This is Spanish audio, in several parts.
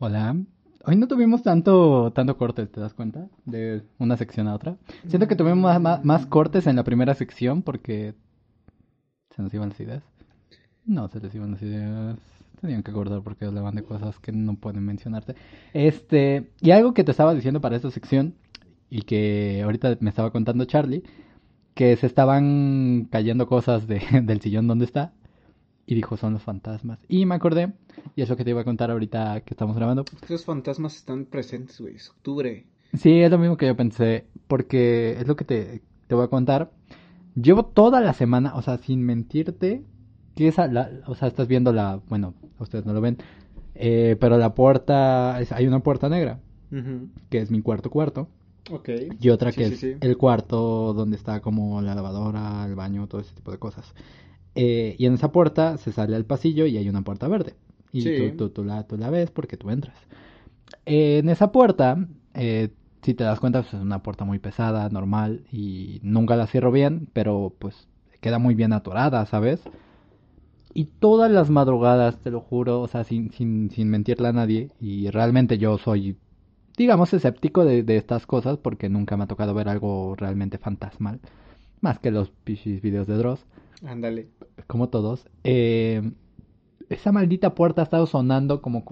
Hola. Hoy no tuvimos tanto, tanto cortes, ¿te das cuenta? De una sección a otra. Siento que tuvimos más, más, más cortes en la primera sección porque se nos iban las ideas. No se les iban las ideas. Tenían que acordar porque hablaban de cosas que no pueden mencionarte. Este, y algo que te estaba diciendo para esta sección y que ahorita me estaba contando Charlie, que se estaban cayendo cosas de, del sillón donde está. Y dijo, son los fantasmas. Y me acordé, y es lo que te iba a contar ahorita que estamos grabando. Los fantasmas están presentes, güey. Es octubre. Sí, es lo mismo que yo pensé, porque es lo que te, te voy a contar. Llevo toda la semana, o sea, sin mentirte, que esa, la, o sea, estás viendo la, bueno, ustedes no lo ven, eh, pero la puerta, hay una puerta negra, Ujú. que es mi cuarto cuarto, Ok. y otra Sí, que sí, es sí. el cuarto donde está como la lavadora, el baño, todo ese tipo de cosas. Eh, y en esa puerta se sale al pasillo y hay una puerta verde. Y Sí. tú, tú, tú la, tú la ves porque tú entras. Eh, en esa puerta, eh, si te das cuenta, pues, es una puerta muy pesada, normal, y nunca la cierro bien, pero pues queda muy bien atorada, ¿sabes? Y todas las madrugadas, te lo juro, o sea, sin, sin, sin mentirle a nadie, y realmente yo soy, digamos, escéptico de, de estas cosas, porque nunca me ha tocado ver algo realmente fantasmal, más que los pichis videos de Dross Ándale. como todos, eh, esa maldita puerta ha estado sonando como,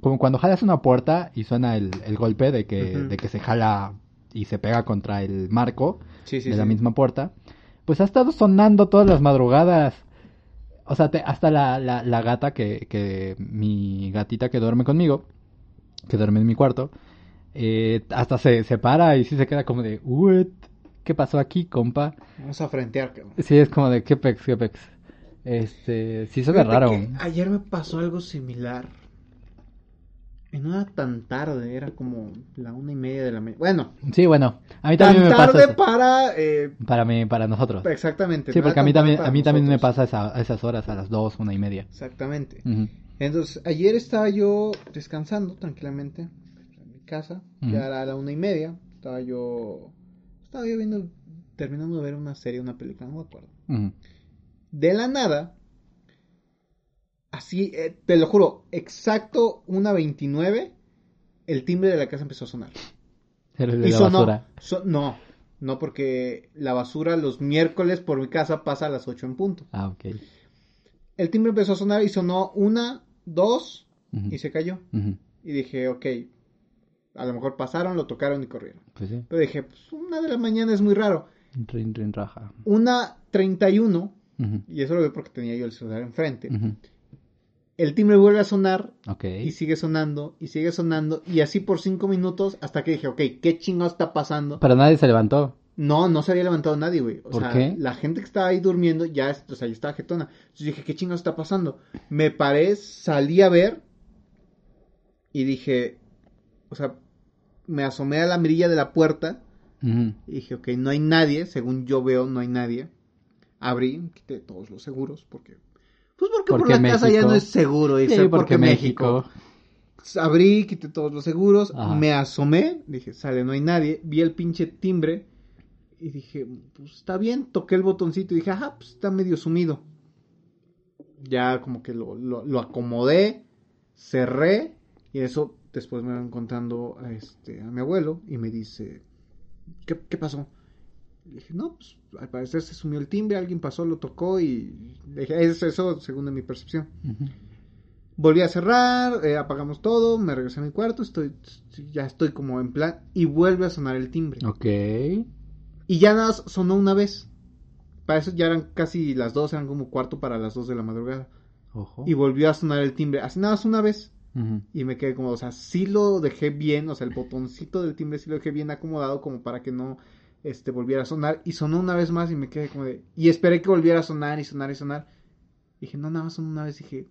como cuando jalas una puerta y suena el, el golpe de que, de que se jala y se pega contra el marco Sí, sí, de sí. la misma puerta. Pues ha estado sonando todas las madrugadas. O sea, te- hasta la, la, la gata que, que mi gatita que duerme conmigo, que duerme en mi cuarto, eh, hasta se, se para y sí se queda como de, "What? ¿Qué pasó aquí, compa? Vamos a frentear, cabrón. Sí, es como de, ¿qué pex, qué pex? Este, sí suena Fíjate raro. ayer me pasó algo similar. Y no era tan tarde, era como la una y media de la mañana. Bueno, Sí, bueno, a mí tan también me pasa tarde eso. para... eh, Para mí, para nosotros. exactamente. Sí, porque a mí tan también, a mí también me pasa esa- a esas horas, a las dos, una y media. Exactamente. Entonces, ayer estaba yo descansando tranquilamente en mi casa. Ya era la una y media. Estaba yo... Estaba yo viendo... Terminando de ver una serie, una película, no me acuerdo. De la nada, así, eh, te lo juro, exacto una 29, el timbre de la casa empezó a sonar. El de Y la sonó, basura. so- no, no porque la basura los miércoles por mi casa pasa a las 8 en punto. Ah, ok. El timbre empezó a sonar y sonó una, dos Ujú. y se cayó. Y dije, ok, a lo mejor pasaron, lo tocaron y corrieron. Pues sí. Pero dije, pues una de la mañana es muy raro. Rin, rin, raja. Una 31, Ujú. y eso lo veo porque tenía yo el celular enfrente. El timbre vuelve a sonar Ok. y sigue sonando y sigue sonando y así por cinco minutos hasta que dije, ok, ¿qué chingados está pasando? Pero nadie se levantó. No, no se había levantado nadie, güey. O ¿Por sea, qué? la gente que estaba ahí durmiendo ya, o sea, ya estaba jetona. Entonces dije, ¿qué chingados está pasando? Me paré, salí a ver y dije, o sea, me asomé a la mirilla de la puerta y dije, ok, no hay nadie, según yo veo, no hay nadie. Abrí, quité todos los seguros porque... Pues porque, por Porque la casa ya México. no es seguro, Sí, dice, porque México. Abrí, quité todos los seguros, Ajá. me asomé, dije, sale, no hay nadie, vi el pinche timbre y dije, pues está bien, toqué el botoncito y dije, ajá, pues está medio sumido. Ya como que lo, lo, lo acomodé, cerré y eso después me van contando a, este, a mi abuelo y me dice, ¿qué, qué pasó? Y dije, no, pues al parecer se sumió el timbre, alguien pasó, lo tocó y le dije, es eso según mi percepción. Volví a cerrar, eh, apagamos todo, me regresé a mi cuarto, estoy, ya estoy como en plan, y vuelve a sonar el timbre. Ok. Y ya nada sonó una vez. Para eso ya eran casi las dos, eran como cuarto para las dos de la madrugada. Ojo. Y volvió a sonar el timbre, así nada una vez. Y me quedé como, o sea, sí lo dejé bien, o sea, el botoncito del timbre sí lo dejé bien acomodado como para que no este volviera a sonar. Y sonó una vez más y me quedé como de... Y esperé que volviera a sonar y sonar y sonar. Dije, no, nada más sonó una vez. Dije,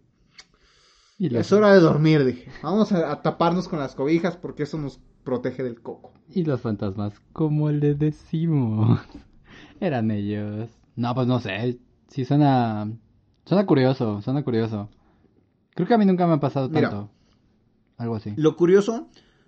Y es hora de dormir, dije. Vamos a, a taparnos con las cobijas porque eso nos protege del coco. y los fantasmas, como le decimos. Eran ellos. No, pues no sé. Sí suena. Suena curioso, suena curioso. Creo que a mí nunca me ha pasado Mira. Algo así. Lo curioso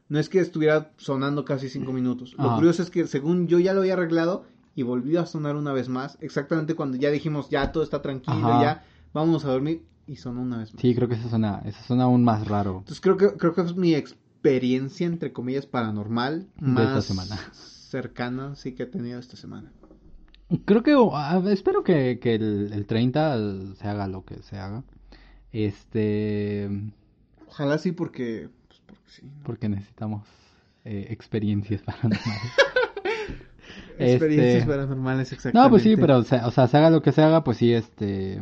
no es que estuviera sonando casi cinco minutos. Lo Ajá. curioso es que según yo ya lo había arreglado y volvió a sonar una vez más. Exactamente cuando ya dijimos ya todo está tranquilo, Ajá. ya vámonos a dormir. y sonó una vez más. Sí, creo que eso suena, eso suena aún más raro Entonces creo que, creo que es mi experiencia, entre comillas, paranormal más esta semana. cercana, sí, que he tenido esta semana. Creo que, ah, espero que, que el, el 30 se haga lo que se haga. Este, Ojalá sí, porque... Pues porque sí, ¿no? porque necesitamos eh, experiencias paranormales. Experiencias Este, paranormales, exactamente. No, pues sí, pero, o sea, o sea, se haga lo que se haga, pues sí, este...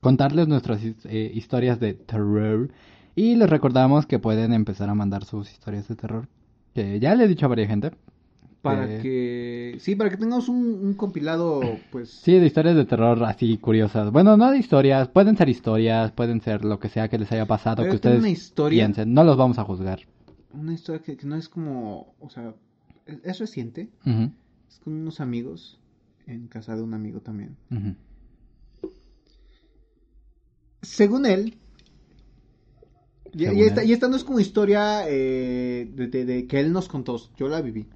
Contarles nuestras eh, historias de terror. Y les recordamos que pueden empezar a mandar sus historias de terror. Que ya le he dicho a varias gente. Para que... Sí, para que tengamos un, un compilado, pues... Sí, de historias de terror así curiosas. Bueno, no de historias, pueden ser historias, pueden ser lo que sea que les haya pasado, Pero que ustedes una historia, piensen. No los vamos a juzgar. una historia que, que no es como... O sea, es, es reciente. Es con unos amigos, en casa de un amigo también. Según él, y, esta, y esta no es como historia eh, de, de- de que él nos contó, yo la viví.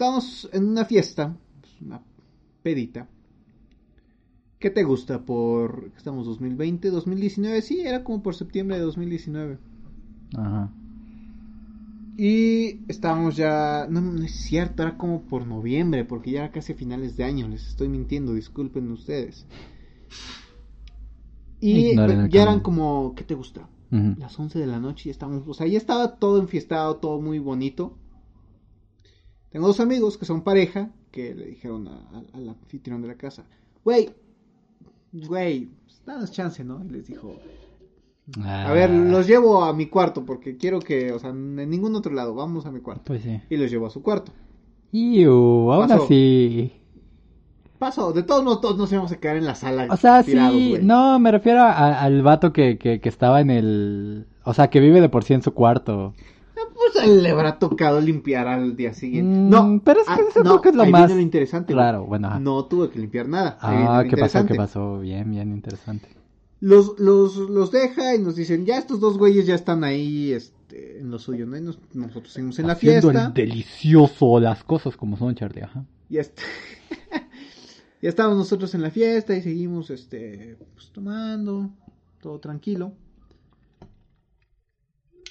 Estábamos en una fiesta, una pedita. ¿Qué te gusta por... Estamos 2020, 2019, sí, era como por septiembre de 2019. Ajá. Y estábamos ya, no, no es cierto, era como por noviembre, porque ya era casi a finales de año, les estoy mintiendo, disculpen ustedes. Y ya eran como, ¿qué te gusta? Las 11 de la noche y estábamos, o sea, ya estaba todo enfiestado, todo muy bonito. Tengo dos amigos que son pareja, que le dijeron al anfitrión de la casa, güey, güey, danos chance, ¿no? Y les dijo, a ver, Ah, los llevo a mi cuarto porque quiero que, o sea, en ningún otro lado, vamos a mi cuarto. Pues sí. Y los llevo a su cuarto. Iu, aún Pasó. así. Pasó, de todos modos, todos nos íbamos a quedar en la sala. O sea, tirados, sí, güey. no, me refiero a- al vato que, que, que estaba en el... O sea, que vive de por sí en su cuarto. Pues le habrá tocado limpiar al día siguiente. Mm, no, pero es que ah, eso no, creo que es lo ahí más viene lo interesante. Claro, bueno. ajá. No tuve que limpiar nada. Ah, ¿qué pasó? ¿Qué pasó? Bien, bien interesante. Los, los, los deja y nos dicen, ya estos dos güeyes ya están ahí este, en lo suyo, ¿no? Y nos- nosotros seguimos en la fiesta. el delicioso, las cosas como son, Charlie, ajá. Ya está. ya estábamos nosotros en la fiesta y seguimos este pues, tomando, todo tranquilo.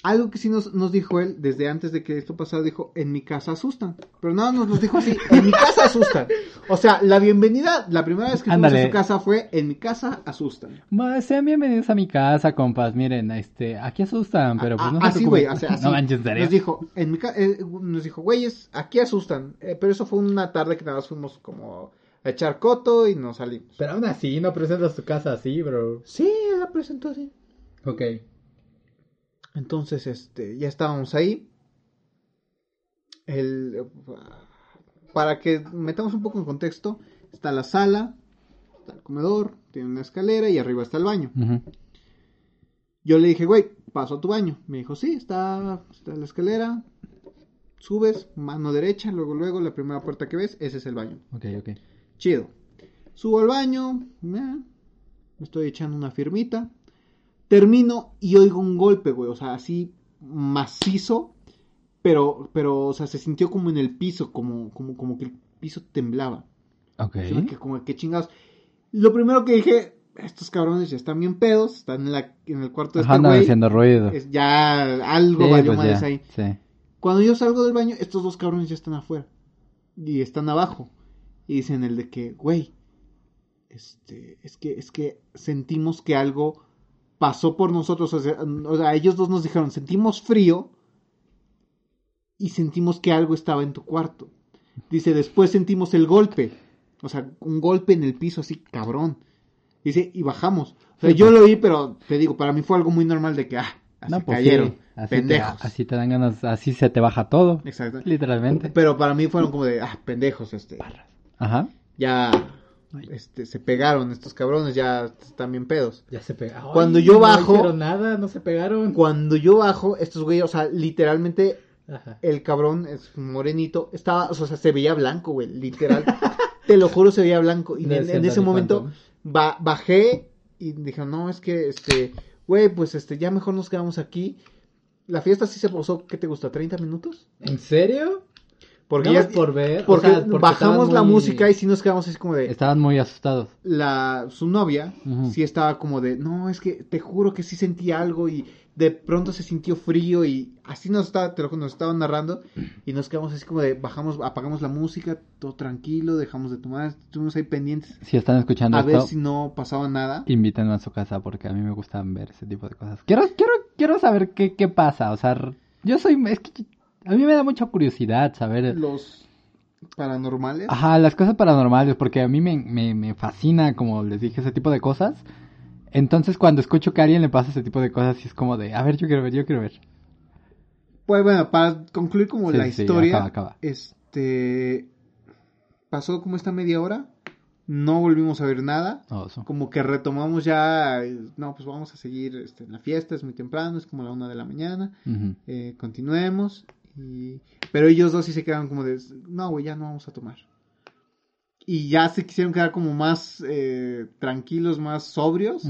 Algo que sí nos, nos dijo él desde antes de que esto pasara, dijo, en mi casa asustan. Pero nada, nos nos dijo así, en mi casa asustan. O sea, la bienvenida, la primera vez que fuimos a su casa fue, en mi casa asustan. Ma, Sean bienvenidos a mi casa, compas. Miren, este, aquí asustan, pero pues A- no se así, preocupen. güey, o sea, así. No manches. Nos dijo, en mi eh, nos dijo, güeyes, aquí asustan. Eh, pero eso fue una tarde que nada más fuimos como a echar coto y nos salimos. Pero aún así, no presentas tu casa así, bro. Sí, la presentó así. Ok. Entonces, este, ya estábamos ahí. El, para que metamos un poco en contexto, está la sala, está el comedor, tiene una escalera y arriba está el baño. Yo le dije, güey, paso a tu baño. Me dijo, sí, está, está la escalera. Subes, mano derecha, luego, luego, la primera puerta que ves, ese es el baño. Ok, ok. Chido. Subo al baño, eh, me estoy echando una firmita. Termino y oigo un golpe, güey, o sea, así macizo, pero, pero, o sea, se sintió como en el piso, como, como, como que el piso temblaba. Ok. Quedé como, qué chingados. Lo primero que dije, estos cabrones ya están bien pedos, están en, la, en el cuarto de Ajá, este güey. haciendo ruido. Es- ya algo Sí, valió pues madres ya, ahí. Sí. Cuando yo salgo del baño, estos dos cabrones ya están afuera. Y están abajo. Y dicen el de que, güey, este, es que, es que sentimos que algo pasó por nosotros. O sea, o sea, ellos dos nos dijeron, sentimos frío y sentimos que algo estaba en tu cuarto. Dice, después sentimos el golpe. O sea, un golpe en el piso así, cabrón. Dice, y bajamos. O sea, Sí, yo pues. lo vi, pero te digo, para mí fue algo muy normal de que, ah, así No, pues cayeron. sí. Así te, pendejos. así te dan ganas, así se te baja todo. Exacto. Literalmente. Pero para mí fueron como de, ah, pendejos, este. Ajá. Ya, este, se pegaron estos cabrones, ya están bien pedos. Ya se pegaron. Cuando yo bajo- No nada, no se pegaron. Cuando yo bajo, estos güeyes, o sea, literalmente, Ajá. el cabrón es morenito, estaba, o sea, se veía blanco, güey, literal. Te lo juro, se veía blanco. Y No en, es en el ese momento, ba- bajé y dije, no, es que, este, güey, pues, este, ya mejor nos quedamos aquí. La fiesta sí se posó, ¿qué te gusta? ¿30 minutos? ¿En serio? Porque No ya más por ver, o porque sea, porque bajamos la muy- música y sí nos quedamos así como de Estaban muy asustados. la su novia sí estaba como de, "No, es que te juro que sí sentí algo y de pronto se sintió frío y así nos estaba te lo nos estaban narrando y nos quedamos así como de bajamos apagamos la música, todo tranquilo, dejamos de tomar, estuvimos ahí pendientes Si están escuchando a ver si no pasaba nada. invítenme a su casa porque a mí me gustan ver ese tipo de cosas. Quiero, quiero, quiero saber qué, qué pasa. O sea, yo soy, es que a mí me da mucha curiosidad saber. Los paranormales. Ajá, las cosas paranormales, porque a mí me, me, me fascina, como les dije, ese tipo de cosas. Entonces, cuando escucho que a alguien le pasa ese tipo de cosas, sí es como de, a ver, yo quiero ver, yo quiero ver. Pues bueno, para concluir como Sí, la sí, historia, acaba, acaba. este pasó como esta media hora, no volvimos a ver nada, Oso. como que retomamos ya, no, pues vamos a seguir este, en la fiesta, es muy temprano, es como la una de la mañana, eh, continuemos, y... pero ellos dos sí se quedaron como de, no, güey, ya no vamos a tomar. Y ya se quisieron quedar como más eh, tranquilos, más sobrios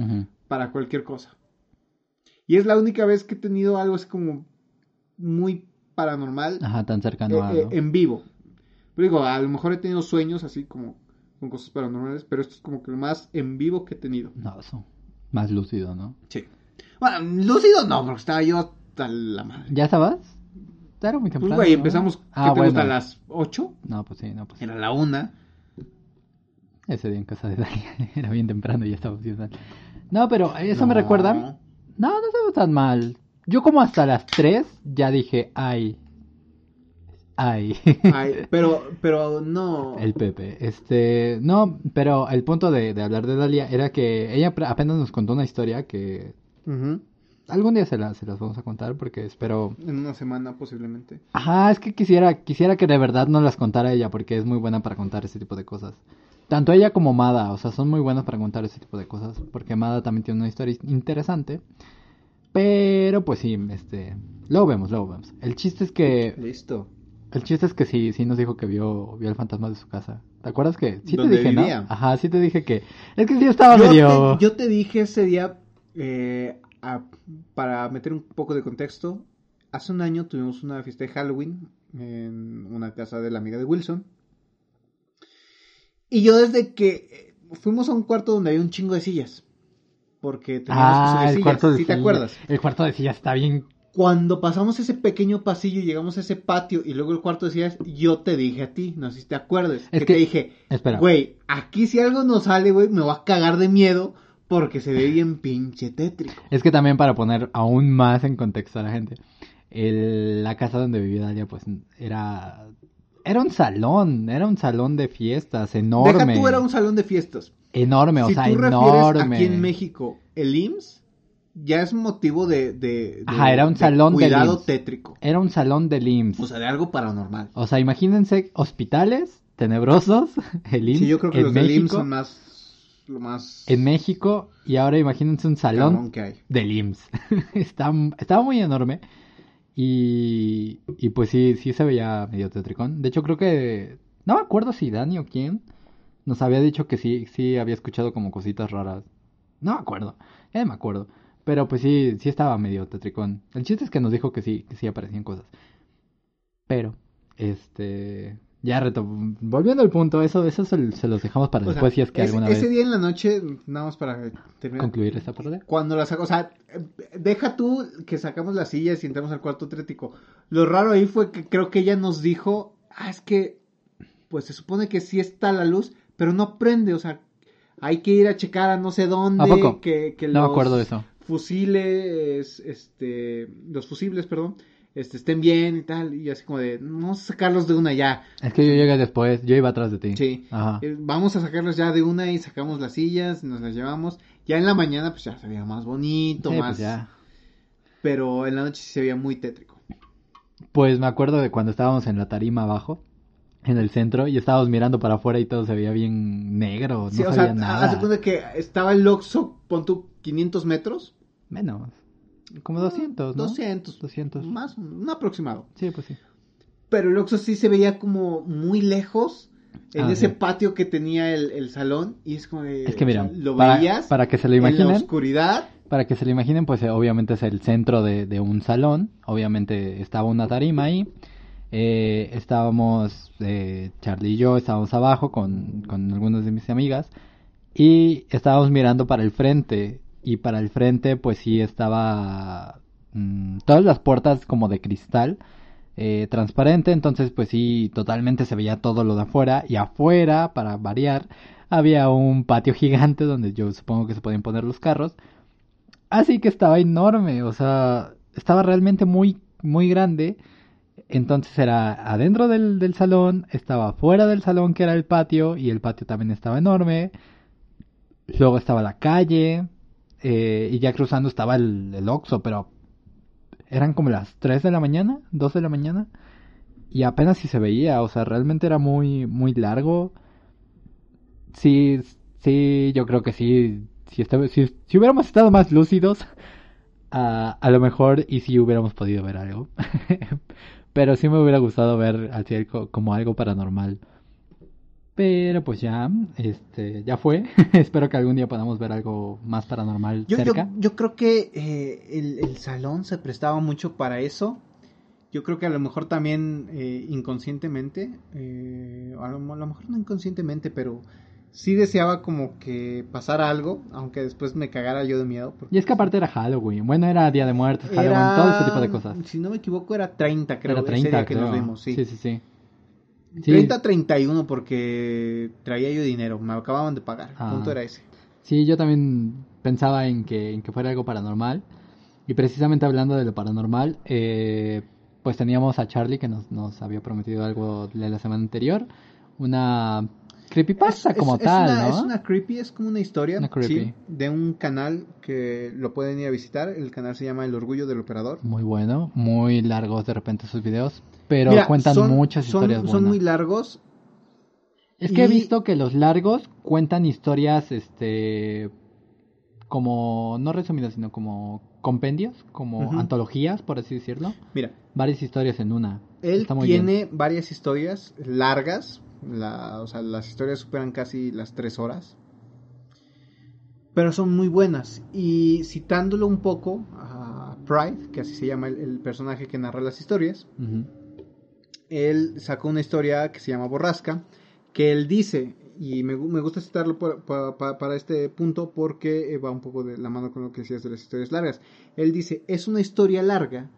para cualquier cosa. Y es la única vez que he tenido algo así como muy paranormal Ajá, tan cercano a... eh, eh, ¿no? en vivo. Pero digo, a lo mejor he tenido sueños así como con cosas paranormales, pero esto es como que lo más en vivo que he tenido. No, oso. Más lúcido, ¿no? Sí. Bueno, lúcido no, porque estaba yo hasta la madre. ¿Ya estabas? Era muy Pues temprano. güey, ¿no? empezamos, ¿qué Ah, te gusta? bueno. A las 8, No, pues sí, no, pues sí. era la una. Ese día en casa de Dalia era bien temprano y ya estaba mal. No, pero eso me No. recuerda. No, no estaba tan mal. Yo como hasta las 3 ya dije, ay. Ay. Ay, pero, pero no. El Pepe. Este, no, pero el punto de, de hablar de Dalia era que ella apenas nos contó una historia que Ujú. Algún día se, la- se las vamos a contar porque espero... En una semana posiblemente. Ajá, es que quisiera, quisiera que de verdad nos las contara ella porque es muy buena para contar ese tipo de cosas. Tanto ella como Mada, o sea, son muy buenas para contar ese tipo de cosas porque Mada también tiene una historia interesante. Pero pues sí, este, luego vemos, luego vemos. El chiste es que Listo. el chiste es que sí, sí nos dijo que vio, vio el fantasma de su casa. ¿Te acuerdas que sí te ¿Donde dije, vivía? no? Ajá, sí te dije que es que sí estaba yo, medio te, yo te dije ese día, eh, a- para meter un poco de contexto, hace un año tuvimos una fiesta de Halloween en una casa de la amiga de Wilson. Y yo desde que fuimos a un cuarto donde había un chingo de sillas. Porque teníamos que Ah, subir el sillas, cuarto de ¿sí te silla. acuerdas? El cuarto de silla está bien Cuando pasamos ese pequeño pasillo y llegamos a ese patio y luego el cuarto de sillas, yo te dije a ti, no sé si te acuerdas, Es que, que- te dije, Espera. güey, aquí si algo no sale, güey, me va a cagar de miedo porque se ve bien pinche tétrico. Es que también para poner aún más en contexto a la gente, el- la casa donde vivía Dalia pues era era un salón, era un salón de fiestas enorme. Deja tú era un salón de fiestas. enorme, o sea, tú enorme. aquí en México el IMSS, ya es motivo de, de, de- Ajá, era un de salón cuidado tétrico. Era un salón del IMSS. O sea, de algo paranormal. O sea, imagínense hospitales tenebrosos, el IMSS Sí, yo creo que los del IMSS son más, lo más en México y ahora imagínense un salón que hay. del IMSS. Está, estaba muy enorme. Y, y pues sí, sí se veía medio tetricón. De hecho, creo que. No me acuerdo si Dani o quién nos había dicho que sí, sí había escuchado como cositas raras. No me acuerdo, ya no me acuerdo. Pero pues sí, sí estaba medio tetricón. El chiste es que nos dijo que sí, que sí aparecían cosas. Pero, este. Ya reto, volviendo al punto, eso, eso se, se los dejamos para O sea, después si es que ese, alguna ese vez día en la noche, nada más para terminar. concluir esta parte. Cuando la sacó, o sea, deja tú que sacamos las sillas y entramos al cuarto trético. Lo raro ahí fue que creo que ella nos dijo, ah, es que, pues se supone que sí está la luz, pero no prende, o sea, hay que ir a checar a no sé dónde, ¿A poco? que, que No me los acuerdo de eso. fusiles, este, los fusibles, perdón, este, estén bien y tal, y así como de, vamos a sacarlos de una ya. Es que yo llegué después, yo iba atrás de ti. Sí. Ajá. Eh, Vamos a sacarlos ya de una y sacamos las sillas, nos las llevamos. Ya en la mañana pues ya se veía más bonito, Sí, más... pues ya. Pero en la noche sí se veía muy tétrico. Pues me acuerdo de cuando estábamos en la tarima abajo, en el centro, y estábamos mirando para afuera y todo se veía bien negro, no Sí, o sabía sea, nada. hace cuenta que estaba el Oxxo, pon tú 500 metros. Menos, como 200, ¿no? 200. 200. Más, un aproximado. Sí, pues sí. Pero el Oxxo sí se veía como muy lejos en Ah, ese sí. patio que tenía el, el salón. Y es como de, Es que o sea, mira, lo para, veías para que se lo en la imaginen, oscuridad. para que se lo imaginen, pues eh, obviamente es el centro de, de un salón, obviamente estaba una tarima ahí, eh, estábamos, eh, Charlie y yo estábamos abajo con, con algunas de mis amigas y estábamos mirando para el frente y para el frente pues sí estaba mm, todas las puertas como de cristal eh, transparente entonces pues sí totalmente se veía todo lo de afuera y afuera para variar había un patio gigante donde yo supongo que se podían poner los carros así que estaba enorme o sea estaba realmente muy muy grande entonces era adentro del, del salón, estaba fuera del salón que era el patio y el patio también estaba enorme. Luego estaba la calle eh, y ya cruzando estaba el, el Oxxo, pero eran como las 3 de la mañana, 2 de la mañana y apenas si se veía, o sea, realmente era muy muy largo. Sí, sí, yo creo que sí, si, si, hubiéramos estado más lúcidos, a, a lo mejor y si hubiéramos podido ver algo. Pero sí me hubiera gustado ver así como algo paranormal. Pero pues ya, este, ya fue. Espero que algún día podamos ver algo más paranormal yo, cerca. Yo, yo creo que eh, el, el, salón se prestaba mucho para eso. Yo creo que a lo mejor también eh, inconscientemente, eh, a, lo, a, lo, mejor no inconscientemente, pero sí deseaba como que pasara algo, aunque después me cagara yo de miedo. Y es que aparte era Halloween, bueno, era Día de Muertos, Halloween, era... todo ese tipo de cosas. Si no me equivoco era 30, creo, era 30, ese día que creo. nos vimos, sí. Sí, sí, sí. 30-31 porque traía yo dinero, me acababan de pagar, Ah. el punto era ese. Sí, yo también pensaba en que, en que fuera algo paranormal. Y precisamente hablando de lo paranormal, eh, pues teníamos a Charlie que nos, nos había prometido algo de la semana anterior. Una creepypasta Es- como es- es tal, una- ¿no? Es una creepy, es como una historia Una sí, de un canal que lo pueden ir a visitar. El canal se llama El Orgullo del Operador. Muy bueno, muy largos de repente sus videos, pero Mira, cuentan son- muchas son- historias Son buenas. muy largos. Es que he visto que los largos cuentan historias, este, como, no resumidas, sino como compendios, como antologías, por así decirlo. Mira, Varias historias en una. él bien. tiene varias historias largas. La, o sea, las historias superan casi las tres horas. Pero son muy buenas. Y citándolo un poco a Pride, que así se llama el, el personaje que narra las historias, él sacó una historia que se llama Borrasca, que él dice, y me, me gusta citarlo por- para este punto porque eh, va un poco de la mano con lo que decías de las historias largas. Él dice, es una historia larga,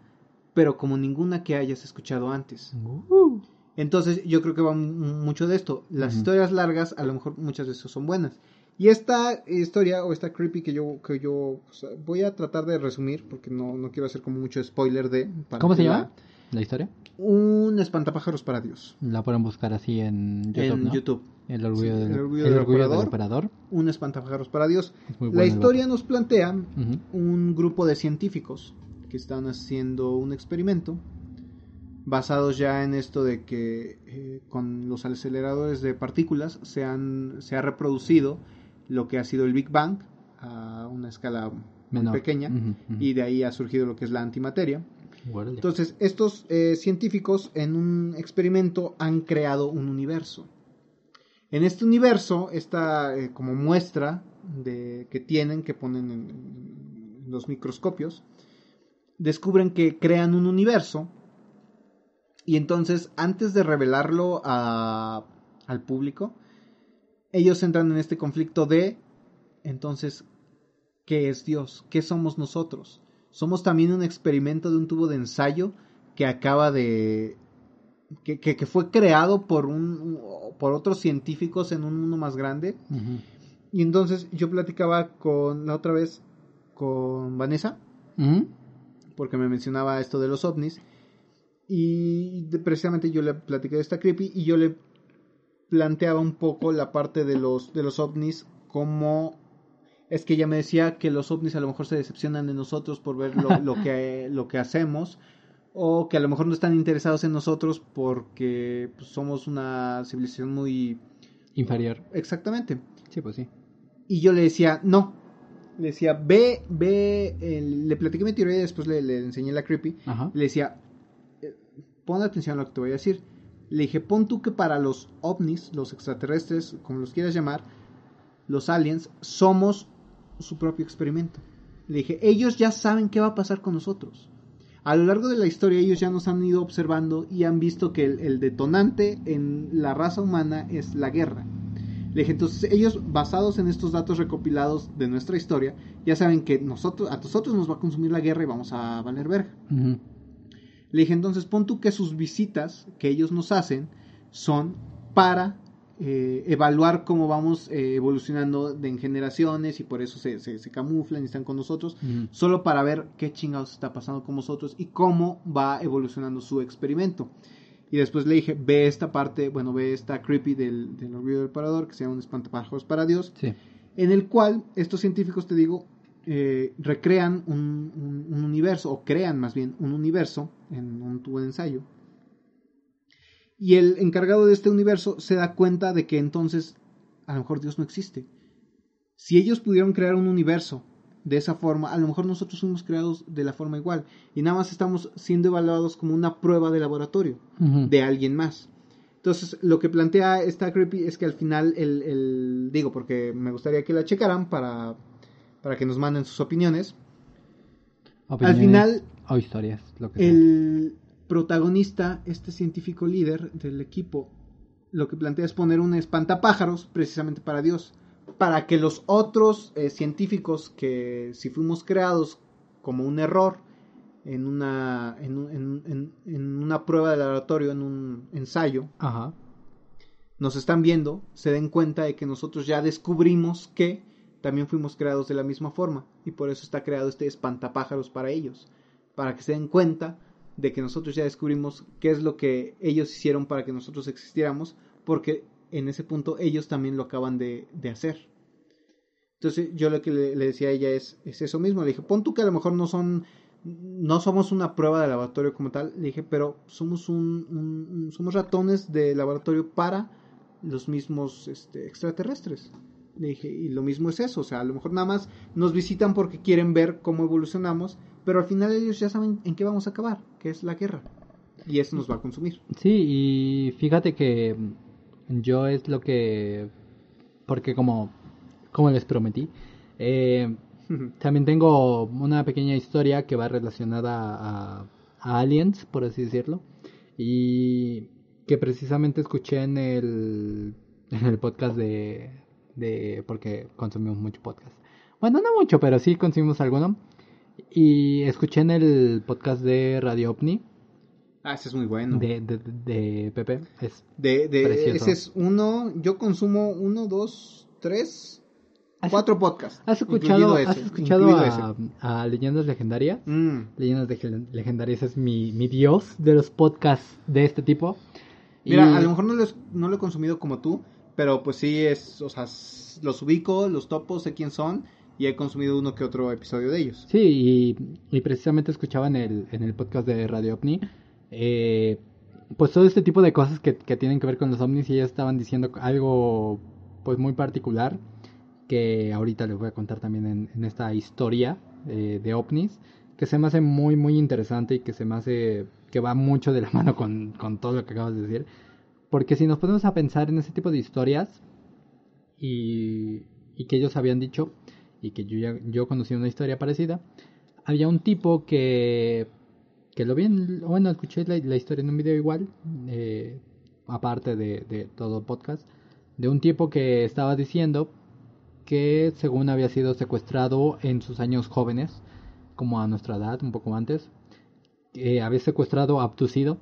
pero como ninguna que hayas escuchado antes. Uh. Entonces yo creo que va mu- mucho de esto. Las Ujú. historias largas a lo mejor muchas veces son buenas. Y esta historia o esta creepy que yo, que yo o sea, voy a tratar de resumir porque no, no quiero hacer como mucho spoiler de... ¿Cómo se llama la historia? un espantapájaros para Dios. La pueden buscar así en YouTube, en ¿no? YouTube. El orgullo, Sí, del, el orgullo el del orgullo del operador. operador. Un espantapájaros para Dios. La historia nos plantea Ujú. un grupo de científicos que están haciendo un experimento basados ya en esto de que eh, con los aceleradores de partículas se, han, se ha reproducido lo que ha sido el Big Bang a una escala Menor. pequeña y de ahí ha surgido lo que es la antimateria. Entonces, estos eh, científicos en un experimento han creado un universo. En este universo, esta eh, como muestra de, que tienen, que ponen en, en los microscopios, descubren que crean un universo y entonces, antes de revelarlo a- al público, ellos entran en este conflicto de, entonces, ¿qué es Dios? ¿Qué somos nosotros? Somos también un experimento de un tubo de ensayo que acaba de... que, que- que fue creado por, un, por otros científicos en un mundo más grande. Y entonces yo platicaba con la otra vez con Vanessa, porque me mencionaba esto de los ovnis. Y precisamente yo le platiqué de esta creepy y yo le planteaba un poco la parte de los, de los ovnis como... Es que ella me decía que los ovnis a lo mejor se decepcionan de nosotros por ver lo, lo que, lo que hacemos o que a lo mejor no están interesados en nosotros porque pues, somos una civilización muy... Inferior. Exactamente. Sí, pues sí. Y yo le decía, no. Le decía, ve, ve, le platiqué mi teoría y después le, le enseñé la creepy. Ajá. Le decía, pon atención a lo que te voy a decir. Le dije, pon tú que para los ovnis, los extraterrestres, como los quieras llamar, los aliens, somos su propio experimento. Le dije, ellos ya saben qué va a pasar con nosotros. A lo largo de la historia ellos ya nos han ido observando y han visto que el, detonante en la raza humana es la guerra. Le dije, entonces ellos, basados en estos datos recopilados de nuestra historia, ya saben que nosotros, a nosotros nos va a consumir la guerra y vamos a valer verga. Le dije, entonces pon tú que sus visitas que ellos nos hacen son para eh, evaluar cómo vamos eh, evolucionando de en generaciones y por eso se, se- se camuflan y están con nosotros, solo para ver qué chingados está pasando con nosotros y cómo va evolucionando su experimento. Y después le dije, ve esta parte, bueno, ve esta creepy del, del orgullo del parador, que se llama un espantapájaros para Dios, Sí. en el cual estos científicos, te digo, eh, recrean un, un- un universo, o crean más bien un universo en un tubo de ensayo. Y el encargado de este universo se da cuenta de que entonces a lo mejor Dios no existe. Si ellos pudieron crear un universo de esa forma, a lo mejor nosotros fuimos creados de la forma igual y nada más estamos siendo evaluados como una prueba de laboratorio de alguien más. Entonces, lo que plantea esta creepy es que al final, el, el- digo, porque me gustaría que la checaran para, para que nos manden sus opiniones. Al final, O historias, lo que sea. el protagonista, este científico líder del equipo, lo que plantea es poner un espantapájaros precisamente para Dios, para que los otros eh, científicos que si fuimos creados como un error en una, en, un- en- en- en una prueba de laboratorio, en un ensayo, Ajá. nos están viendo, se den cuenta de que nosotros ya descubrimos que también fuimos creados de la misma forma y por eso está creado este espantapájaros para ellos, para que se den cuenta de que nosotros ya descubrimos qué es lo que ellos hicieron para que nosotros existiéramos, porque en ese punto ellos también lo acaban de, de hacer. Entonces yo lo que le, decía a ella es, es eso mismo, le dije, pon tú que a lo mejor no son, no somos una prueba de laboratorio como tal, le dije, pero somos un- somos ratones de laboratorio para los mismos este, extraterrestres. Le dije, y lo mismo es eso, o sea, a lo mejor nada más nos visitan porque quieren ver cómo evolucionamos, pero al final ellos ya saben en qué vamos a acabar, que es la guerra. Y eso nos va a consumir. Sí, y fíjate que mm, yo es lo que... Porque como, como les prometí, eh, también tengo una pequeña historia que va relacionada a, a aliens, por así decirlo, y que precisamente escuché en el, en el podcast de, de... porque consumimos mucho podcast. Bueno, no mucho, pero sí consumimos alguno. Y escuché en el podcast de Radio OVNI, Ah, ese es muy bueno. de, de, de Pepe. Es, De, de- Precioso. ese es uno, yo consumo uno, dos, tres, ¿Has- cuatro podcasts. ¿Has escuchado, incluido ¿has ese, escuchado a, a Leyendas Legendarias? ese. Mm. Leyendas de- Legendarias es mi, mi dios de los podcasts de este tipo. Mira, Y- a lo mejor no, los- no lo he consumido como tú, pero pues sí es, o sea, los ubico, los topo, sé quién son y he consumido uno que otro episodio de ellos. Sí, y, precisamente escuchaba en el, en el podcast de Radio OVNI, eh, pues todo este tipo de cosas que, que tienen que ver con los ovnis y ellos estaban diciendo algo pues muy particular que ahorita les voy a contar también en, en esta historia eh, de ovnis que se me hace muy muy interesante y que se me hace que va mucho de la mano con, con todo lo que acabas de decir porque si nos ponemos a pensar en ese tipo de historias y, y que ellos habían dicho y que yo yo conocí una historia parecida había un tipo que que lo vi en- bueno escuché la, historia en un video igual eh, aparte de, todo podcast de un tipo que estaba diciendo que según había sido secuestrado en sus años jóvenes como a nuestra edad un poco antes que había secuestrado abducido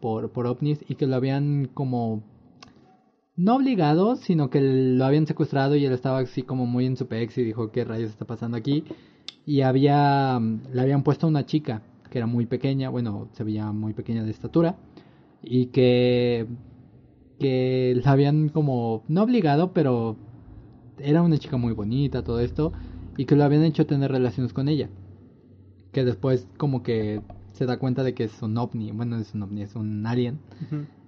por por ovnis y que lo habían como no obligado, sino que lo habían secuestrado y él estaba así como muy en su pex y dijo, ¿qué rayos está pasando aquí? Y había, mm, le habían puesto a una chica que era muy pequeña, bueno, se veía muy pequeña de estatura, y que, que la habían como, no obligado, pero era una chica muy bonita, todo esto, y que lo habían hecho tener relaciones con ella. Que después como que se da cuenta de que es un ovni, bueno, no es un ovni, es un alien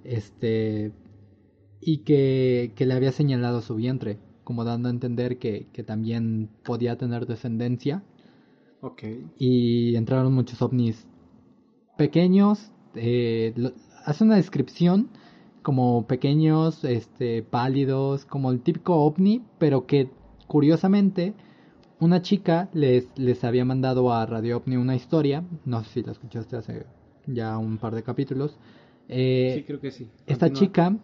este y que, que le había señalado su vientre, como dando a entender que, que también podía tener descendencia. Ok. Y entraron muchos ovnis pequeños, eh, lo- hace una descripción como pequeños, este, pálidos, como el típico ovni, pero que curiosamente una chica les, les había mandado a Radio OVNI una historia, no sé si la escuchaste hace ya un par de capítulos. Eh, sí, creo que sí. esta chica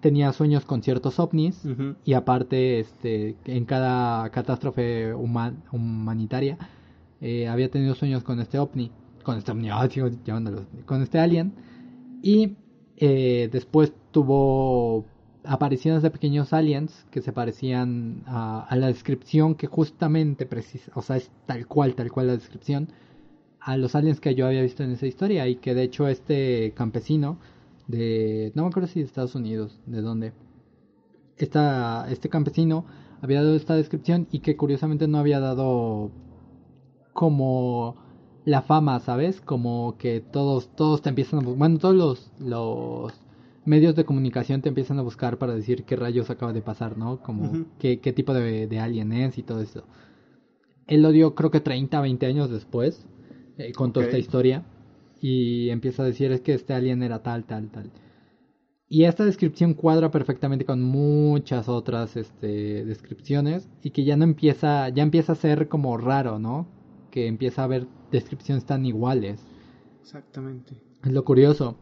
tenía sueños con ciertos ovnis y aparte este en cada catástrofe human- humanitaria eh, había tenido sueños con este ovni con este ovni ah, sigo llamándolo con este alien y eh, después tuvo apariciones de pequeños aliens que se parecían a, a la descripción que justamente precisa o sea es tal cual tal cual la descripción a los aliens que yo había visto en esa historia y que de hecho este campesino de no me acuerdo si de Estados Unidos de dónde esta, este campesino había dado esta descripción y que curiosamente no había dado como la fama, ¿sabes? Como que todos todos te empiezan a bu- bueno, todos los los medios de comunicación te empiezan a buscar para decir qué rayos acaba de pasar, ¿no? Como qué, qué tipo de, de alien es y todo eso. Él lo dio creo que 30, 20 años después, eh, contó esta historia y empieza a decir es que este alien era tal, tal, tal. Y esta descripción cuadra perfectamente con muchas otras este, descripciones y que ya no empieza, ya empieza a ser como raro, ¿no? Que empieza a haber descripciones tan iguales. Exactamente. Es lo curioso.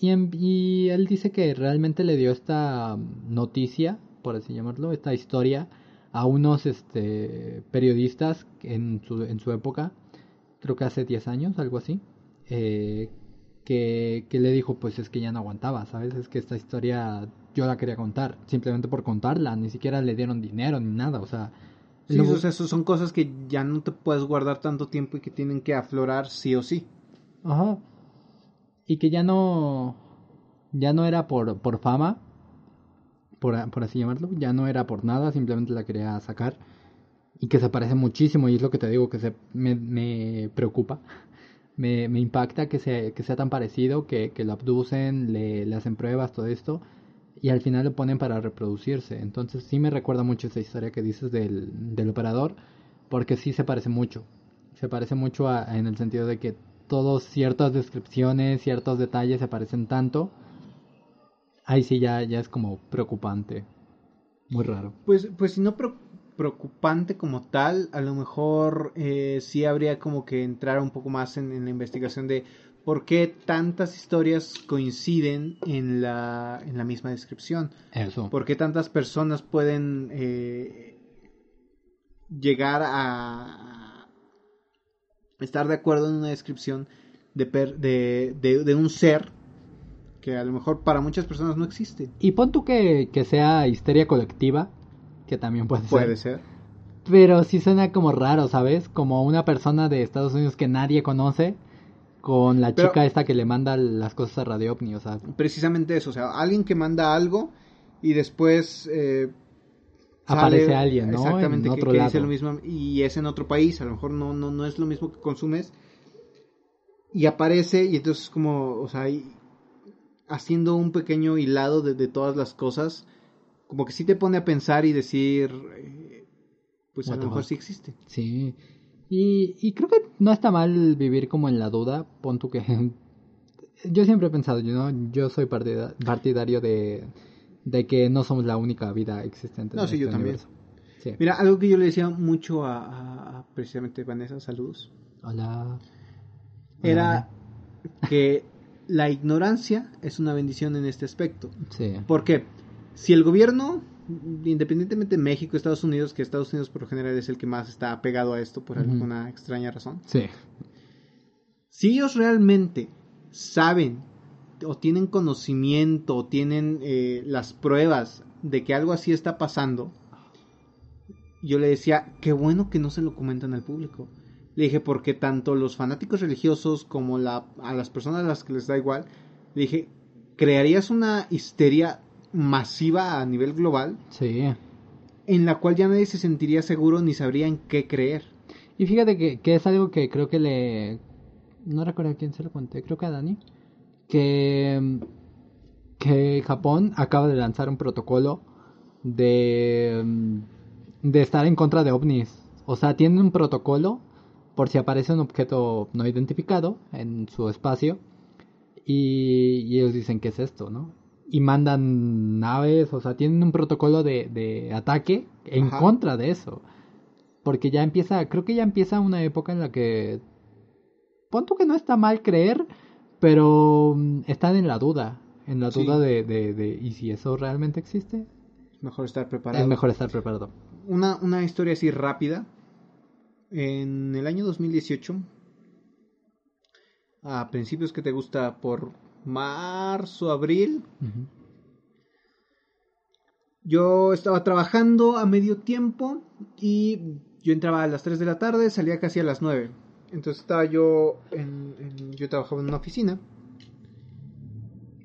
Y, en- y él dice que realmente le dio esta noticia, por así llamarlo, esta historia a unos este, periodistas en su, en su época, creo que hace 10 años, algo así, eh, que, que le dijo, pues es que ya no aguantaba, ¿sabes? Es que esta historia yo la quería contar, simplemente por contarla, ni siquiera le dieron dinero ni nada, o sea... Sí, luego- o sea, eso son cosas que ya no te puedes guardar tanto tiempo y que tienen que aflorar sí o sí. Ajá. Y que ya no. Ya no era por, por fama. Por, por así llamarlo. Ya no era por nada. Simplemente la quería sacar. Y que se parece muchísimo. Y es lo que te digo que se, me, me preocupa. Me, me impacta que sea, que sea tan parecido. Que, que lo abducen, le, le hacen pruebas, todo esto. Y al final lo ponen para reproducirse. Entonces sí me recuerda mucho esa historia que dices del, del operador. Porque sí se parece mucho. Se parece mucho a- en el sentido de que todos ciertas descripciones, ciertos detalles se parecen tanto. Ahí sí ya, ya es como preocupante. Muy raro. Pues, pues si no preocupante como tal, a lo mejor eh, sí habría como que entrar un poco más en, en la investigación de por qué tantas historias coinciden en la, en la misma descripción. Eso. ¿Por qué tantas personas pueden eh, llegar a estar de acuerdo en una descripción de, per- de, de- de un ser que a lo mejor para muchas personas no existe? Y pon tú que, que sea histeria colectiva, que también puede ser. Puede ser. Pero sí suena como raro, ¿sabes? Como una persona de Estados Unidos que nadie conoce con la Pero- chica esta que le manda las cosas a Radio OVNI, o sea, Precisamente eso, o sea, alguien que manda algo y después eh, aparece sale- alguien, ¿no? Exactamente, en que- otro que, lado. dice lo mismo y es en otro país, a lo mejor no, no, no es lo mismo que consumes. Y aparece y entonces como, o sea, y- haciendo un pequeño hilado de, de todas las cosas, como que sí te pone a pensar y decir, eh, pues a lo mejor fuck. sí existe. Sí. Y, y creo que no está mal vivir como en la duda. Pon tú que. Yo siempre he pensado, you know, yo soy partida- partidario de, de que no somos la única vida existente. No, en sí, yo este también. universo. Sí. Mira, algo que yo le decía mucho a, a- a precisamente Vanessa, saludos, Hola. era que la ignorancia es una bendición en este aspecto. Sí. Porque si el gobierno, independientemente de México, Estados Unidos, que Estados Unidos por lo general es el que más está apegado a esto por Ujú. alguna extraña razón, Sí. si ellos realmente saben o tienen conocimiento o tienen eh, las pruebas de que algo así está pasando, yo le decía, qué bueno que no se lo comentan al público. Le dije, porque tanto los fanáticos religiosos como la, a las personas a las que les da igual, le dije, crearías una histeria masiva a nivel global Sí. en la cual ya nadie se sentiría seguro ni sabría en qué creer. Y fíjate que, que es algo que creo que le... No recuerdo a quién se lo conté, creo que a Dani. Que, que Japón acaba de lanzar un protocolo de, de estar en contra de ovnis. O sea, tienen un protocolo por si aparece un objeto no identificado en su espacio. Y, y ellos dicen, ¿qué es esto? ¿no? Y mandan naves, o sea, tienen un protocolo de, de ataque en Ajá. contra de eso. porque ya empieza, creo que ya empieza una época en la que, pon que no está mal creer, pero mm, están en la duda, en la Sí. duda de, de, de, ¿y si eso realmente existe? Mejor estar preparado. Es mejor estar preparado. Una, una historia así rápida. En el año 2018, a principios que te gusta por marzo, abril, yo estaba trabajando a medio tiempo y yo entraba a las 3 de la tarde, salía casi a las 9. Entonces estaba yo en, en- yo trabajaba en una oficina.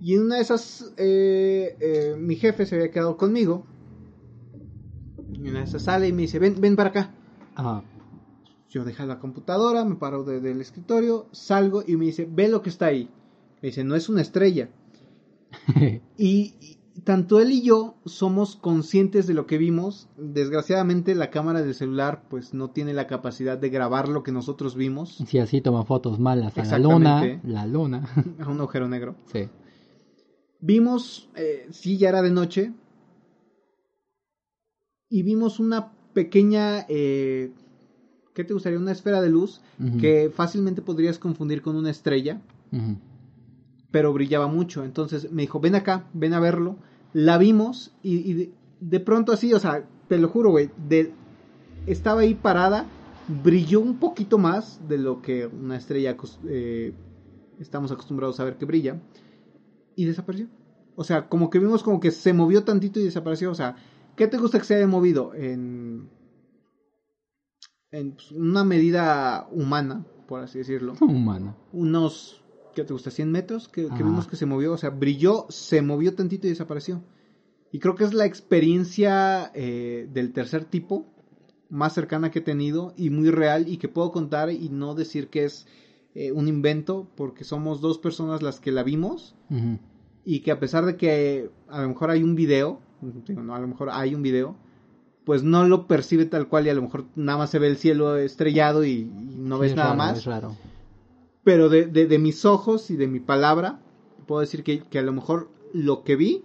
Y en una de esas, eh, eh, mi jefe se había quedado conmigo. En esa sala y me dice, ven, ven para acá. Ajá. Yo dejé la computadora, me paro de- del escritorio, salgo y me dice, ve lo que está ahí. Me dice, no es una estrella. Y, y tanto él y yo somos conscientes de lo que vimos. Desgraciadamente la cámara del celular pues no tiene la capacidad de grabar lo que nosotros vimos si así toma fotos malas a la luna, la luna. a un agujero negro. sí. Vimos, eh, sí, ya era de noche. Y vimos una pequeña, eh, ¿qué te gustaría? Una esfera de luz que fácilmente podrías confundir con una estrella. Pero brillaba mucho. Entonces me dijo, ven acá, ven a verlo. La vimos y, y de, pronto así, o sea, te lo juro, güey, de, estaba ahí parada, brilló un poquito más de lo que una estrella eh, estamos acostumbrados a ver que brilla y desapareció. O sea, como que vimos como que se movió tantito y desapareció. O sea, ¿qué te gusta que se haya movido? En, en pues, una medida humana, por así decirlo Humana. unos, ¿qué te gusta? 100 metros que, que vimos que se movió, o sea, brilló, se movió tantito y desapareció. Y creo que es la experiencia eh, del tercer tipo más cercana que he tenido y muy real y que puedo contar y no decir que es eh, un invento porque somos dos personas las que la vimos Ujú. y que a pesar de que a lo mejor hay un video, no, a lo mejor hay un video, pues no lo percibe tal cual y a lo mejor nada más se ve el cielo estrellado y, y no Sí, ves es nada raro, más Es raro. Pero de, de, de mis ojos y de mi palabra, puedo decir que, que a lo mejor lo que vi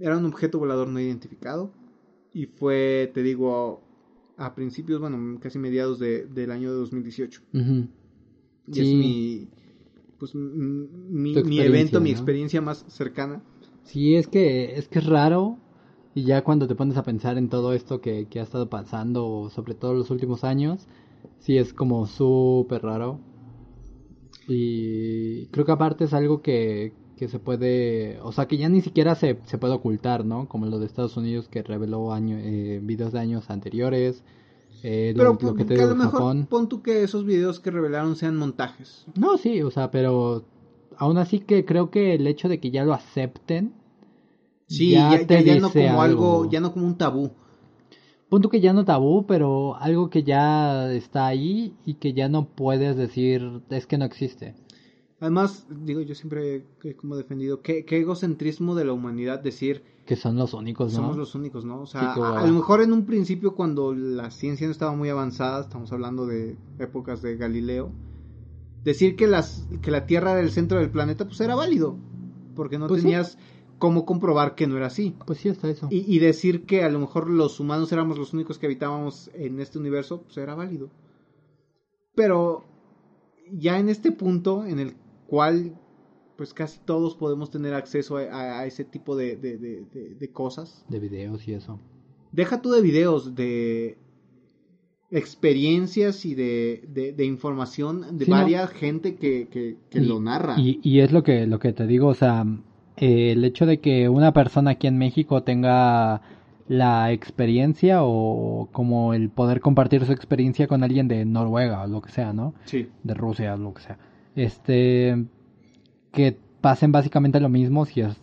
era un objeto volador no identificado. Y fue, te digo, a principios, bueno, casi mediados de, del año de 2018. Ujú. Y Sí. es mi, pues, mi, mi evento, mi experiencia más cercana. Sí, es que es que es raro y ya cuando te pones a pensar en todo esto que, que ha estado pasando, sobre todo los últimos años, sí es como súper raro. Y creo que aparte es algo que, que se puede, o sea, que ya ni siquiera se, se puede ocultar, ¿no? Como lo de Estados Unidos que reveló año, eh, videos de años anteriores, eh, Pero lo, lo que te que a lo mejor Japón. pon tú que esos videos que revelaron sean montajes. No, sí, o sea, pero aún así que creo que el hecho de que ya lo acepten, Sí, Ya ya, te ya- ya no como algo, algo. ya no como un tabú. Punto que ya no tabú, pero algo que ya está ahí y que ya no puedes decir es que no existe. Además, digo, yo siempre he como defendido, qué, qué egocentrismo de la humanidad decir Que son los únicos, ¿no? somos los únicos, ¿no? O sea, Sí, a, lo mejor en un principio cuando la ciencia no estaba muy avanzada, estamos hablando de épocas de Galileo, decir que, las, que la Tierra era el centro del planeta, pues era válido, porque no Pues sí. Cómo comprobar que no era así. Pues sí, está eso. Y, y decir que a lo mejor los humanos éramos los únicos que habitábamos en este universo, pues era válido. Pero ya en este punto en el cual pues casi todos podemos tener acceso a, a- a ese tipo de, de- de- cosas. De videos y eso. Deja tú de videos, de experiencias y de, de- de información de Sí, ¿no? varias gente que, que- que Y- lo narra. Y, y es lo que, lo que te digo, o sea, eh, el hecho de que una persona aquí en México tenga la experiencia o como el poder compartir su experiencia con alguien de Noruega o lo que sea, ¿no? Sí. de Rusia o lo que sea. Este que pasen básicamente lo mismo si es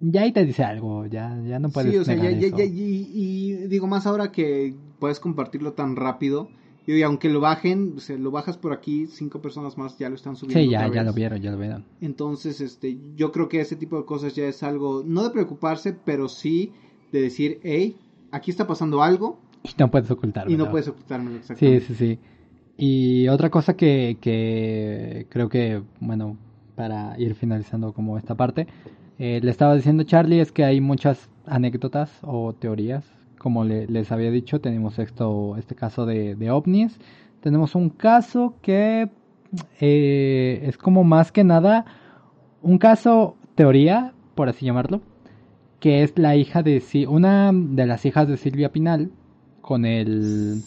ya ahí te dice algo, ya ya no puedes Sí, o sea, ya, ya- ya- y, y digo más ahora que puedes compartirlo tan rápido. Y aunque lo bajen, o sea, lo bajas por aquí, cinco personas más ya lo están subiendo. Sí, ya ya lo vieron, ya lo vieron. Entonces, este, yo creo que ese tipo de cosas ya es algo, no de preocuparse, pero sí de decir, hey, aquí está pasando algo Y no puedes ocultarlo. y no puedes ocultármelo Sí, exactamente. sí, sí. Y otra cosa que, que creo que, bueno, para ir finalizando como esta parte, eh, le estaba diciendo Charlie es que hay muchas anécdotas o teorías, como le- les había dicho, tenemos esto, este caso de, de ovnis. Tenemos un caso que eh, es como más que nada un caso teoría, por así llamarlo, que es la hija de una de las hijas de Silvia Pinal con el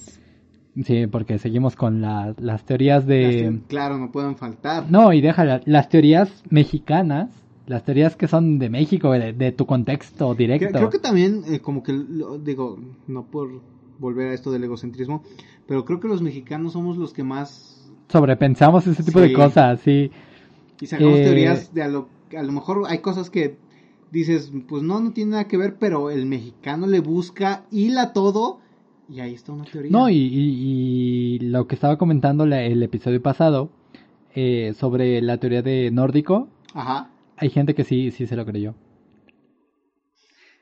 sí, porque seguimos con la- las teorías de Las- Claro, no pueden faltar. no, y déjala, las teorías mexicanas, las teorías que son de México, de, de tu contexto directo. Creo, creo que también, eh, como que, lo- digo, no por volver a esto del egocentrismo, pero creo que los mexicanos somos los que más... Sobrepensamos ese tipo de cosas, sí. Y sacamos Eh, teorías de a lo, a lo mejor hay cosas que dices, pues no, no tiene nada que ver, pero el mexicano le busca, hila todo, y ahí está una teoría. No, y, y- y lo que estaba comentando la- el episodio pasado eh, sobre la teoría de nórdico, Ajá. Hay gente que sí, sí se lo creyó.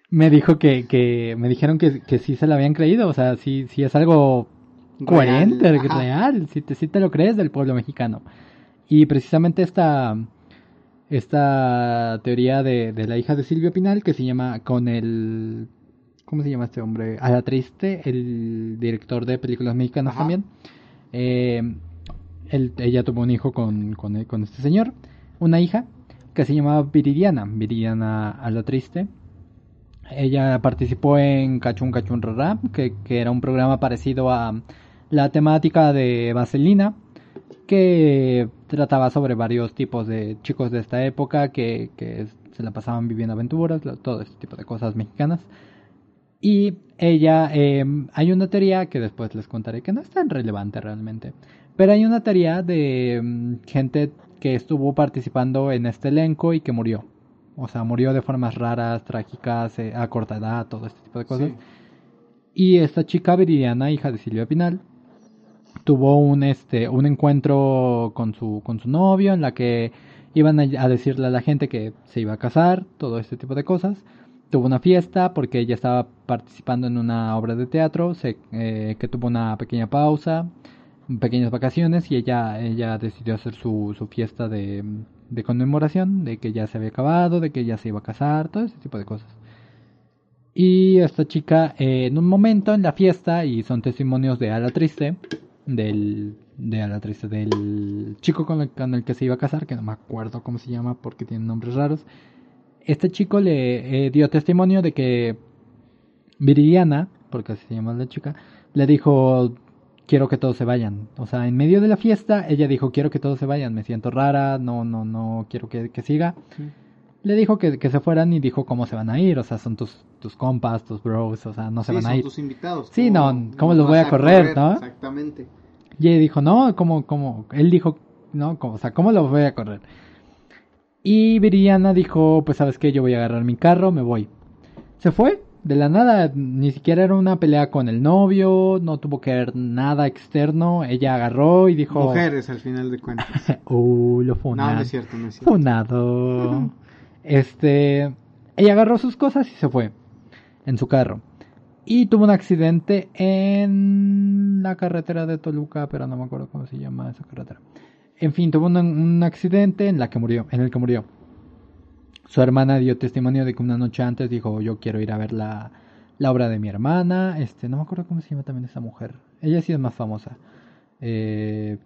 Me dijo que, que me dijeron que, que sí se lo habían creído, o sea, sí, sí es algo coherente, Real, si te, sí te lo crees del pueblo mexicano. Y precisamente esta, esta teoría de, de la hija de Silvia Pinal, que se llama con el... ¿Cómo se llama este hombre? A la Triste, el director de películas mexicanas Ajá. también. Eh, él- ella tuvo un hijo con, con, con este señor, una hija que se llamaba Viridiana, Viridiana a la Triste. Ella participó en Cachun Cachun Rara, que, que era un programa parecido a la temática de Vaselina, que trataba sobre varios tipos de chicos de esta época que, que se la pasaban viviendo aventuras, lo- todo este tipo de cosas mexicanas. Y ella, eh, hay una teoría que después les contaré que no es tan relevante realmente, pero hay una teoría de mm, gente que estuvo participando en este elenco y que murió. O sea, murió de formas raras, trágicas, eh, a corta edad, todo este tipo de cosas. Sí. Y esta chica viridiana, hija de Silvia Pinal, tuvo un este un encuentro con su con su novio en la que iban a, a decirle a la gente que se iba a casar, todo este tipo de cosas. Tuvo una fiesta porque ella estaba participando en una obra de teatro, se, eh, que tuvo una pequeña pausa, pequeñas vacaciones y ella ella decidió hacer su, su fiesta de, conmemoración de que ya se había acabado, de que ya se iba a casar, todo ese tipo de cosas. Y esta chica, eh, en un momento en la fiesta, y son testimonios de Ala Triste, del, de Ala Triste, del chico con el, con el que se iba a casar, que no me acuerdo cómo se llama porque tiene nombres raros. Este chico le eh, dio testimonio de que Viridiana, porque así se llama la chica, le dijo, quiero que todos se vayan. O sea, en medio de la fiesta, ella dijo, quiero que todos se vayan, me siento rara, no, no, no quiero que, que siga. Sí. Le dijo que, que se fueran y dijo cómo se van a ir, o sea, son tus, tus compas, tus bros, o sea, no se Sí, van a son ir. tus invitados. Sí, no, ¿cómo los voy a correr, no? Exactamente. Y ella dijo, no, ¿cómo, cómo? Él dijo, no, ¿cómo? o sea, ¿cómo los voy a correr? Y Viridiana dijo, pues sabes qué, yo voy a agarrar mi carro, me voy. Se fue, de la nada, ni siquiera era una pelea con el novio, no tuvo que ver nada externo, ella agarró y dijo, Mujeres al final de cuentas. uh, lo no, funan. no es cierto, no es cierto. Funado. Este, ella agarró sus cosas y se fue en su carro. Y tuvo un accidente en la carretera de Toluca, pero no me acuerdo cómo se llama esa carretera. En fin, tuvo un, un accidente en la que murió, en el que murió. Su hermana dio testimonio de que una noche antes dijo, yo quiero ir a ver la, la obra de mi hermana. Este, no me acuerdo cómo se llama también esa mujer. Ella sí es más famosa. Eh,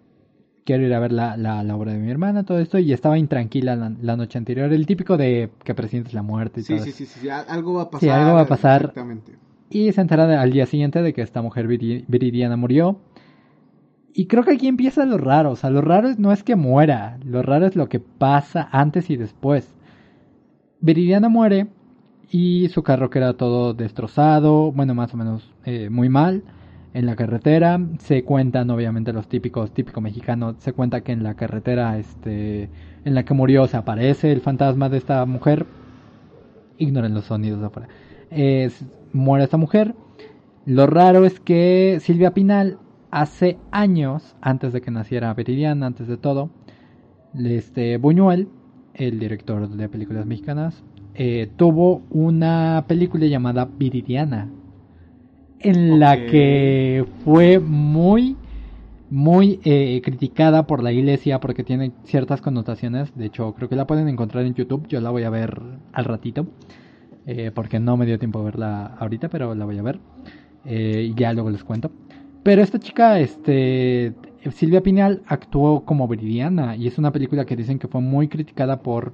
quiero ir a ver la, la, la obra de mi hermana, todo esto, y estaba intranquila la, la noche anterior. El típico de que presientes la muerte y Sí, todo sí, sí, sí, sí, al- algo va a pasar. Sí, algo va a pasar. Exactamente. Y se entera al día siguiente de que esta mujer viri- viridiana murió. Y creo que aquí empieza lo raro. O sea, lo raro no es que muera. Lo raro es lo que pasa antes y después. Viridiana muere y su carro queda todo destrozado. Bueno, más o menos eh, muy mal. En la carretera se cuentan obviamente los típicos, típico mexicano, se cuenta que en la carretera este, en la que murió se aparece el fantasma de esta mujer. Ignoren los sonidos de afuera. Muere esta mujer. Lo raro es que Silvia Pinal hace años, antes de que naciera Viridiana, antes de todo, este Buñuel, el director de películas mexicanas, eh, tuvo una película llamada Viridiana, en la que fue muy, muy eh, criticada por la iglesia porque tiene ciertas connotaciones. De hecho, creo que la pueden encontrar en YouTube. Yo la voy a ver al ratito. eh, porque no me dio tiempo a verla ahorita, pero la voy a ver. Y ya luego les cuento. Pero esta chica, este, Silvia Pinal actuó como Viridiana y es una película que dicen que fue muy criticada por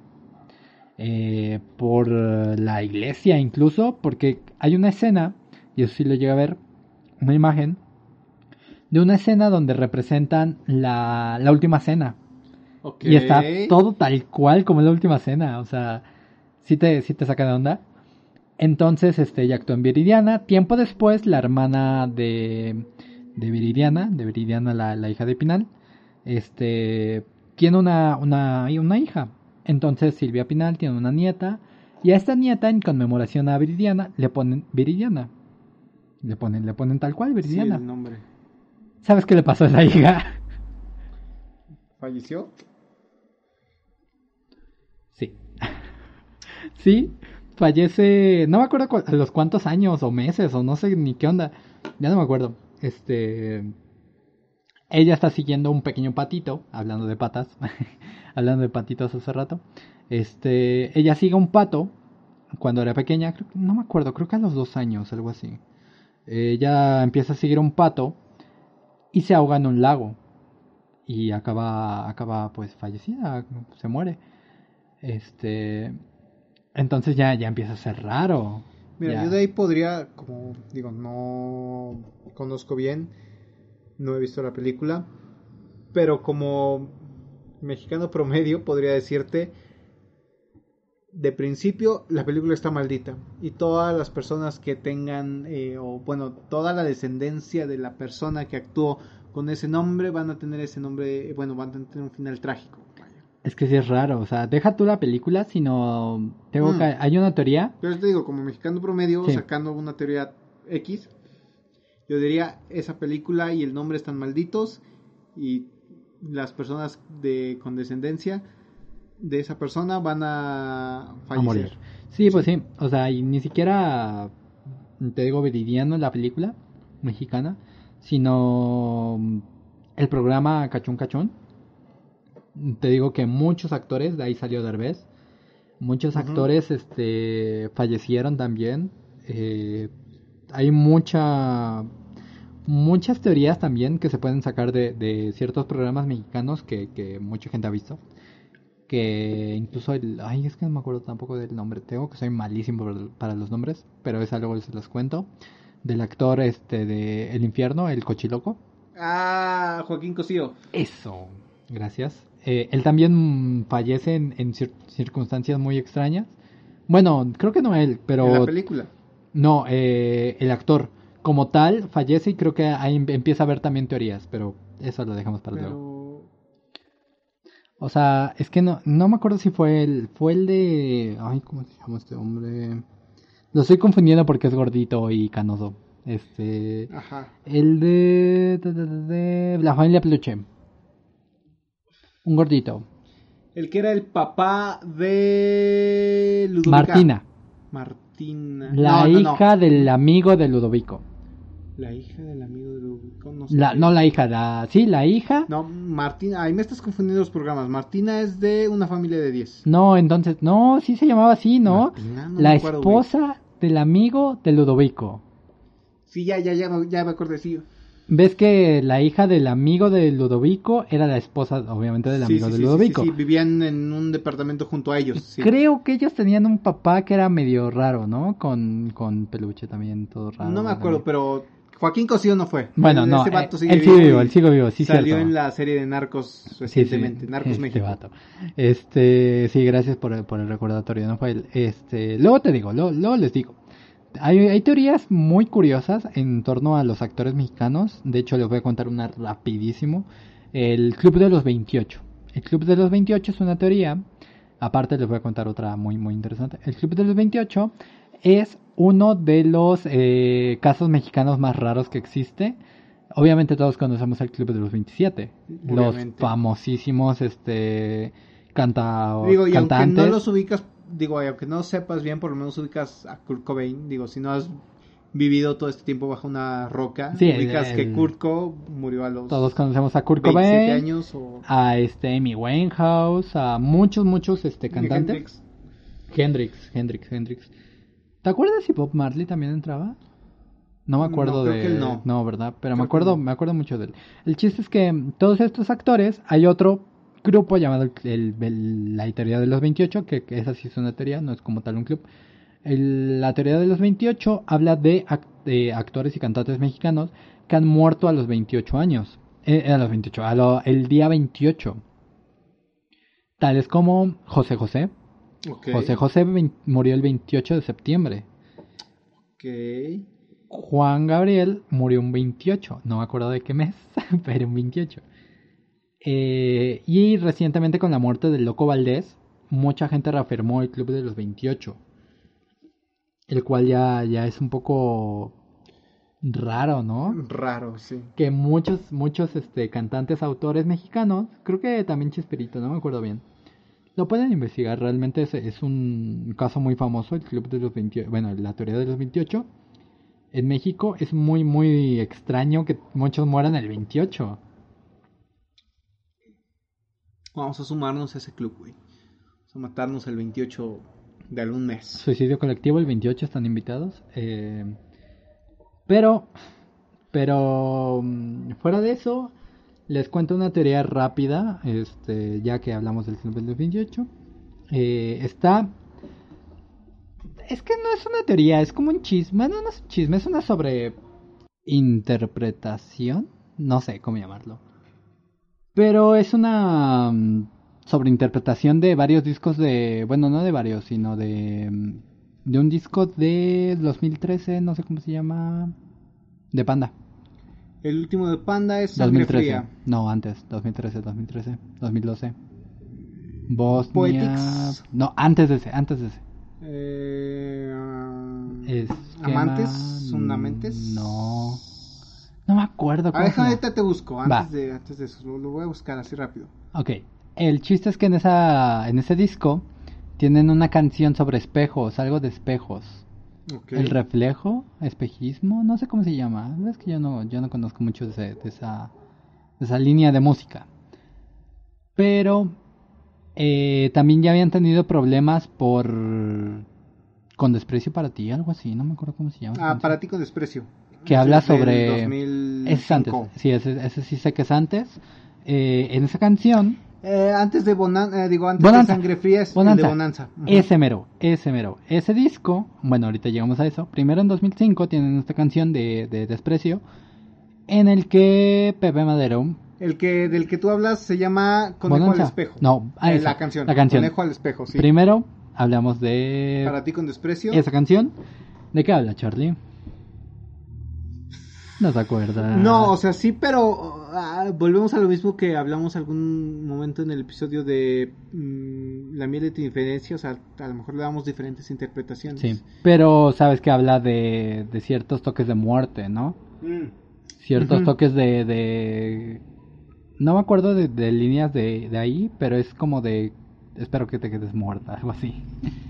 eh, por la iglesia incluso, porque hay una escena, y eso sí lo llega a ver, una imagen de una escena donde representan la, la última cena. Y está todo tal cual como la última cena, o sea, sí te, sí te saca de onda. Entonces, este, ella actuó en Viridiana. Tiempo después, la hermana de, de Viridiana, de Viridiana, la, la hija de Pinal, este, tiene una, una, una hija. Entonces Silvia Pinal tiene una nieta y a esta nieta en conmemoración a Viridiana le ponen Viridiana. Le ponen, le ponen tal cual Viridiana. Sí, el nombre. ¿Sabes qué le pasó a esa hija? ¿Falleció? Sí. sí, fallece, no me acuerdo a los cuántos años o meses o no sé ni qué onda. Ya no me acuerdo. Este ella está siguiendo un pequeño patito, hablando de patas, hablando de patitos hace rato. Este, ella sigue un pato cuando era pequeña, no me acuerdo, creo que a los dos años, algo así. Ella empieza a seguir un pato y se ahoga en un lago y acaba, acaba pues fallecida, se muere. Este, entonces ya, ya empieza a ser raro. Mira, yo de ahí podría, como digo, no conozco bien no he visto la película, pero como mexicano promedio podría decirte, de principio la película está maldita y todas las personas que tengan, eh, o bueno, toda la descendencia de la persona que actuó con ese nombre van a tener ese nombre, bueno, van a tener un final trágico. Es que sí es raro, o sea, deja tú la película, sino tengo mm. que, hay una teoría. Pero te digo, como mexicano promedio, sacando una teoría X, yo diría, esa película y el nombre están malditos y las personas de condescendencia de esa persona van a fallecer. morir. Sí, pues sí, o sea, y ni siquiera te digo veridiano la película mexicana, sino el programa Cachón Cachón. Te digo que muchos actores, de ahí salió Derbez, muchos actores este fallecieron también. Eh, hay mucha muchas teorías también que se pueden sacar de, ciertos programas mexicanos que, mucha gente ha visto. Que incluso el... Ay, es que no me acuerdo tampoco del nombre. Tengo que soy malísimo para los nombres, pero es algo que se los cuento. Del actor este de El Infierno, el cochiloco. Ah, Joaquín Cosío. Eso, gracias. Eh, él también fallece en, circunstancias muy extrañas. Bueno, creo que no él, pero... ¿En la película? No, eh, el actor como tal fallece y creo que ahí em, empieza a haber también teorías, pero eso lo dejamos para luego. O sea, es que no, no me acuerdo si fue el, fue el de, ay, ¿cómo se llama este hombre? Lo estoy confundiendo porque es gordito y canoso. Este, Ajá. el de, de, la familia Peluche. Un gordito. El que era el papá de Martina. Martina. La hija del amigo de Ludovico. La hija del amigo de Ludovico, no sé. La, no, la hija, la, sí, la hija. No, Martina, ahí me estás confundiendo los programas. Martina es de una familia de 10. No, entonces, no, sí se llamaba así, ¿no? la esposa del amigo de Ludovico. Sí, ya, ya, ya, ya me acordé, sí. Ves que la hija del amigo de Ludovico era la esposa, obviamente, del amigo de Ludovico. Sí, vivían en un departamento junto a ellos. Creo que ellos tenían un papá que era medio raro, ¿no? Con, con peluche también, todo raro. No me acuerdo, pero Joaquín Cosío no fue. Bueno, no. Eh, sigue él sigue vivo, él sigue vivo, sí, Salió en la serie de Narcos recientemente, Narcos este México. Vato. Este, sí, gracias por, el recordatorio, no fue él. Este, luego te digo, luego, les digo. Hay, hay, teorías muy curiosas en torno a los actores mexicanos. De hecho, les voy a contar una rapidísimo. El Club de los 28. El Club de los 28 es una teoría. Aparte les voy a contar otra muy muy interesante. El Club de los 28 es uno de los eh, casos mexicanos más raros que existe. Obviamente todos conocemos el Club de los 27, los famosísimos este canta digo, y aunque no los ubicas, digo, aunque no sepas bien, por lo menos ubicas a Kurt Cobain, digo, si no has vivido todo este tiempo bajo una roca, ubicas que Kurt Cobain murió a los Todos conocemos a Kurt Cobain, años a este Amy Winehouse, a muchos muchos este cantantes. Hendrix, Hendrix, Hendrix. ¿Te acuerdas si Bob Marley también entraba? No me acuerdo No, creo de. que él no. ¿verdad? Pero Creo me acuerdo, no. me acuerdo mucho de él. El chiste es que todos estos actores, hay otro grupo llamado el, el- la teoría de los 28, que, que esa sí es una teoría, no es como tal un club. El- la teoría de los 28 habla de, ac- de actores y cantantes mexicanos que han muerto a los 28 años. Eh, a los 28, a lo- el día 28. Tales como José José. Ok. José José murió el 28 de septiembre. Ok. Juan Gabriel murió un 28, no me acuerdo de qué mes, pero un 28. Eh, y recientemente con la muerte del Loco Valdés, mucha gente reafirmó el Club de los 28, el cual ya, ya es un poco raro, ¿no? Raro, sí. Que muchos, muchos este, cantantes, autores mexicanos, creo que también Chespirito, no me acuerdo bien, lo pueden investigar, realmente es, es un caso muy famoso, el Club de los 28, bueno, la teoría de los 28. En México es muy, muy extraño que muchos mueran el 28. Vamos a sumarnos a ese club, güey. Vamos a matarnos el 28 de algún mes. Suicidio colectivo, el 28 están invitados. eh, pero, pero, mm, fuera de eso, les cuento una teoría rápida, este, ya que hablamos del Club del 28. Eh, está... Es que no es una teoría, es como un chisme, no, no es un chisme, es una sobre interpretación, no sé cómo llamarlo. Pero es una mm, sobreinterpretación de varios discos de, bueno, no de varios, sino de mm, de un disco de 2013, no sé cómo se llama, de Panda. El último de Panda es Sangre 2013. Fría. No, antes, 2013, 2013, 2012. Bosnia. Poetics. No, antes de ese, antes de ese. Eh, Esquema- ¿Amantes? ¿Fundamentes? No. No me acuerdo A cómo ver, se llama. ahorita te busco, Va. antes de, antes de eso, lo, lo voy a buscar así rápido. Ok. El chiste es que en esa en ese disco tienen una canción sobre espejos, algo de espejos. Ok. El reflejo, espejismo, no sé cómo se llama. Es que yo no yo no conozco mucho de, ese- de esa de esa línea de música. Pero eh, también ya habían tenido problemas por con desprecio para ti, algo así, no me acuerdo cómo se llama. Ah, para ti con desprecio. Que habla sobre- 2005. Ese es antes, sí, ese, ese sí sé que es antes. Eh, en esa canción Eh, antes de Bonanza, digo, antes Bonanza. de Sangre Fría es Bonanza. el de Bonanza. Ese mero, ese mero. Ese disco, bueno, ahorita llegamos a eso. Primero en 2005 tienen esta canción de, de Desprecio, en el que Pepe Madero. El que del que tú hablas se llama Conejo Bonanza. al espejo. No, ah, Eh, esa, la canción. la canción. Conejo al espejo, sí. Primero hablamos de Para ti con desprecio. esa canción. ¿De qué habla, Charlie? No o sea, sí, pero ah, volvemos a lo mismo que hablamos algún momento en el episodio de mm, La miel de tu inferencia. O sea, a lo mejor le damos diferentes interpretaciones. Sí, pero sabes que habla de, de ciertos toques de muerte, ¿no? Mm. Ciertos toques de, de... No me acuerdo de, de líneas de, de ahí, pero es como de... Espero que te quedes muerta, algo así.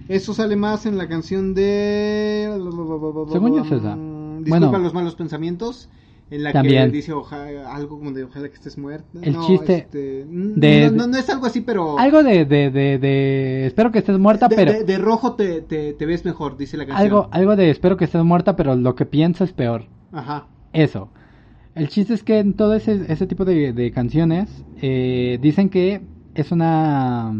Eso sale más en la canción de. Según yo es esa. Disculpa Bueno. los malos pensamientos. En la También. que dice oja- algo como de ojalá que estés muerta. El No, chiste este, de- no, no, no es algo así, pero. Algo de, de, de, de... Espero que estés muerta, de, pero... de- rojo te, te, te ves mejor, dice la canción. Algo, algo de espero que estés muerta, pero lo que pienso es peor. Ajá. Eso. El chiste es que en todo ese, ese tipo de, de canciones eh, dicen que es una...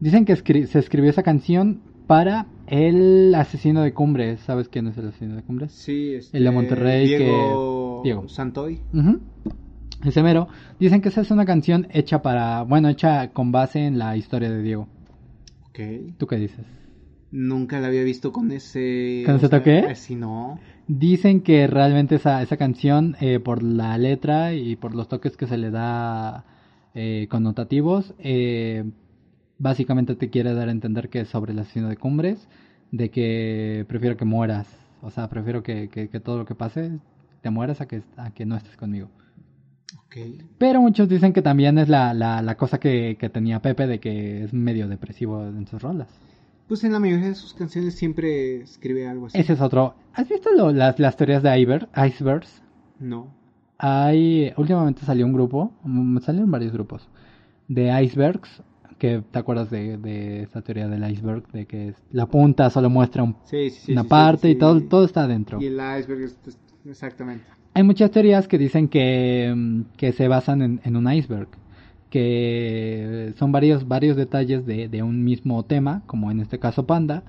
Dicen que escri- se escribió esa canción para el asesino de Cumbres. ¿Sabes quién es el asesino de Cumbres? Sí, este, El de Monterrey Diego, que- Diego. Santoy. Ujú. Ese mero. Dicen que esa es una canción hecha para... Bueno, hecha con base en la historia de Diego. Ok. ¿Tú qué dices? Nunca la había visto con ese. ¿Con ese sea, toque? eh, Sí, no. Dicen que realmente esa, esa canción, eh, por la letra y por los toques que se le da eh, connotativos, eh, básicamente te quiere dar a entender que es sobre el asesino de cumbres, de que prefiero que mueras, o sea, prefiero que, que- que todo lo que pase te mueras a que, a que no estés conmigo. Ok. Pero muchos dicen que también es la, la, la cosa que, que tenía Pepe de que es medio depresivo en sus rolas. Pues en la mayoría de sus canciones siempre escribe algo así. Ese es otro. ¿Has visto lo- las, las teorías de Iber, Icebergs? No. Hay, últimamente salió un grupo, mm, salieron varios grupos, de icebergs que te acuerdas de, de esa teoría del iceberg, de que la punta solo muestra un- Sí, sí, sí, una parte y todo, todo está adentro. Y el iceberg, es- exactamente. Hay muchas teorías que dicen que, mm, que se basan en, en un iceberg, que son varios, varios detalles de, de un mismo tema, como en este caso Panda,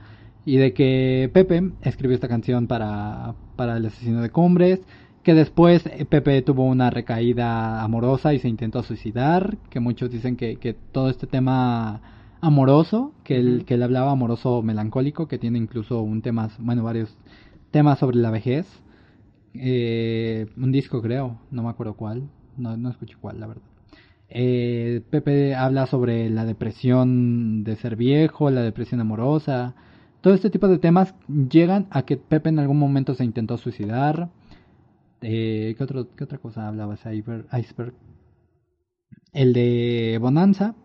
y de que Pepe escribió esta canción para, para el asesino de Cumbres, que después eh, Pepe tuvo una recaída amorosa y se intentó suicidar, que muchos dicen que, que todo este tema amoroso, que él, que él hablaba amoroso melancólico, que tiene incluso un tema, bueno, varios temas sobre la vejez, eh, un disco creo, no me acuerdo cuál, no, no escuché cuál, la verdad. Eh, Pepe habla sobre la depresión de ser viejo, la depresión amorosa, todo este tipo de temas llegan a que Pepe en algún momento se intentó suicidar. Eh, ¿qué, otro, ¿Qué otra cosa hablaba ese iceberg? El de Bonanza,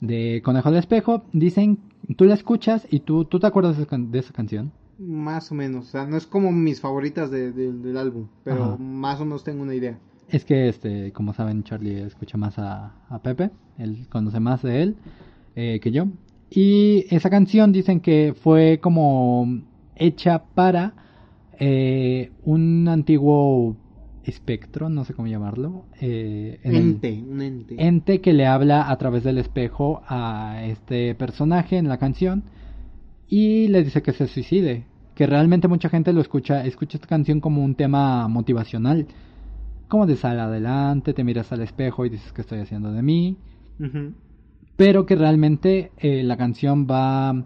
de Conejo al Espejo, dicen, tú la escuchas y tú, tú te acuerdas de de esa canción. Más o menos. O sea, no es como mis favoritas de- de- del álbum, pero Ajá. más o menos tengo una idea. Es que, este, como saben, Charlie escucha más a, a Pepe, él conoce más de él eh, que yo. Y esa canción dicen que fue como hecha para eh, un antiguo espectro, no sé cómo llamarlo, eh, en el- ente, un ente. ente que le habla a través del espejo a este personaje en la canción y le dice que se suicide. Que realmente mucha gente lo escucha, escucha esta canción como un tema motivacional. Como de sal adelante, te miras al espejo y dices que estoy haciendo de mí. Pero que realmente eh, la canción va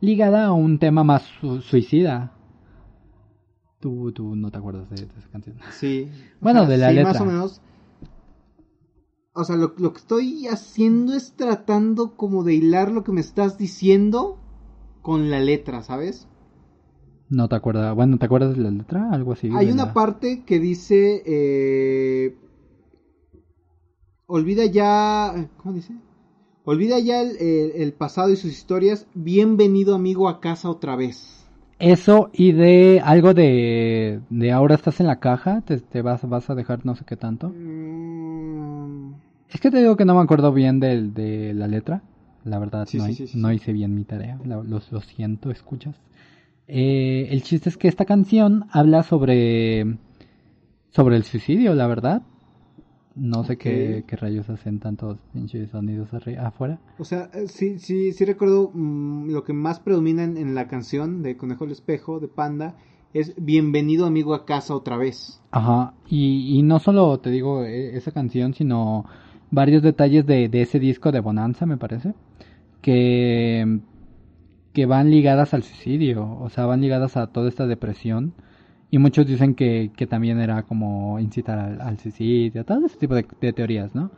ligada a un tema más su- suicida. Tú, tú no te acuerdas de, de esa canción. Sí. O Bueno, de la sí, letra. Más o menos. O sea, lo, lo que estoy haciendo es tratando como de hilar lo que me estás diciendo con la letra, ¿sabes? No te acuerdas, bueno, ¿te acuerdas de la letra? Algo así. Hay una la- parte que dice... eh, olvida ya... ¿Cómo dice? Olvida ya el, el- el pasado y sus historias. Bienvenido amigo a casa otra vez. Eso y de algo de, de ahora estás en la caja, te, te vas, vas a dejar no sé qué tanto. Mm, Es que te digo que no me acuerdo bien del- de, la letra. La verdad, Sí, no, sí, sí, hice bien mi tarea. la- lo, lo siento, escuchas. Eh, el chiste es que esta canción habla sobre, sobre el suicidio, la verdad. No sé qué, qué rayos hacen tantos pinches sonidos afuera. O sea, eh, sí, sí, sí recuerdo mm, lo que más predomina en, en la canción de Conejo el Espejo, de Panda, es Bienvenido amigo a casa otra vez. Ajá, y, y no solo te digo e- esa canción, sino varios detalles de, de ese disco de Bonanza, me parece, que, que van ligadas al suicidio, o sea, van ligadas a toda esta depresión. Y muchos dicen que, que también era como incitar al, al suicidio, todo ese tipo de, de teorías, ¿no?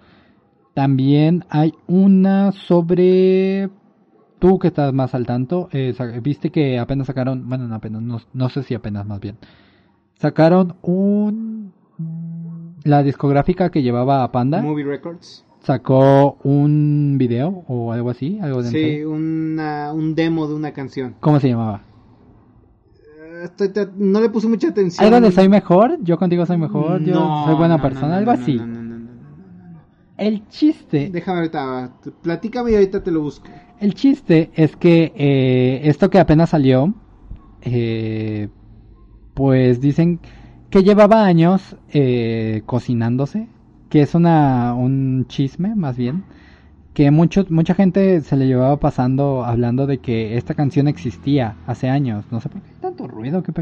También hay una sobre... Tú que estás más al tanto, eh, viste que apenas sacaron, bueno, no apenas, no, no sé si apenas más bien, sacaron un... La discográfica que llevaba a Panda Movie Records. sacó un video o algo así, algo de Sí, una, un demo de una canción. ¿Cómo se llamaba? Estoy no le puse mucha atención. ¿Algo de soy mejor? Yo contigo soy mejor, yo soy buena no, persona, no, algo así. no, no, no, no, no, no. El chiste, Déjame ahorita, platícame y ahorita te lo busco. el chiste es que eh, esto que apenas salió, eh, pues dicen que llevaba años eh, cocinándose, que es una un chisme más bien, que mucho, mucha gente se le llevaba pasando hablando de que esta canción existía hace años, no sé por qué tanto ruido, qué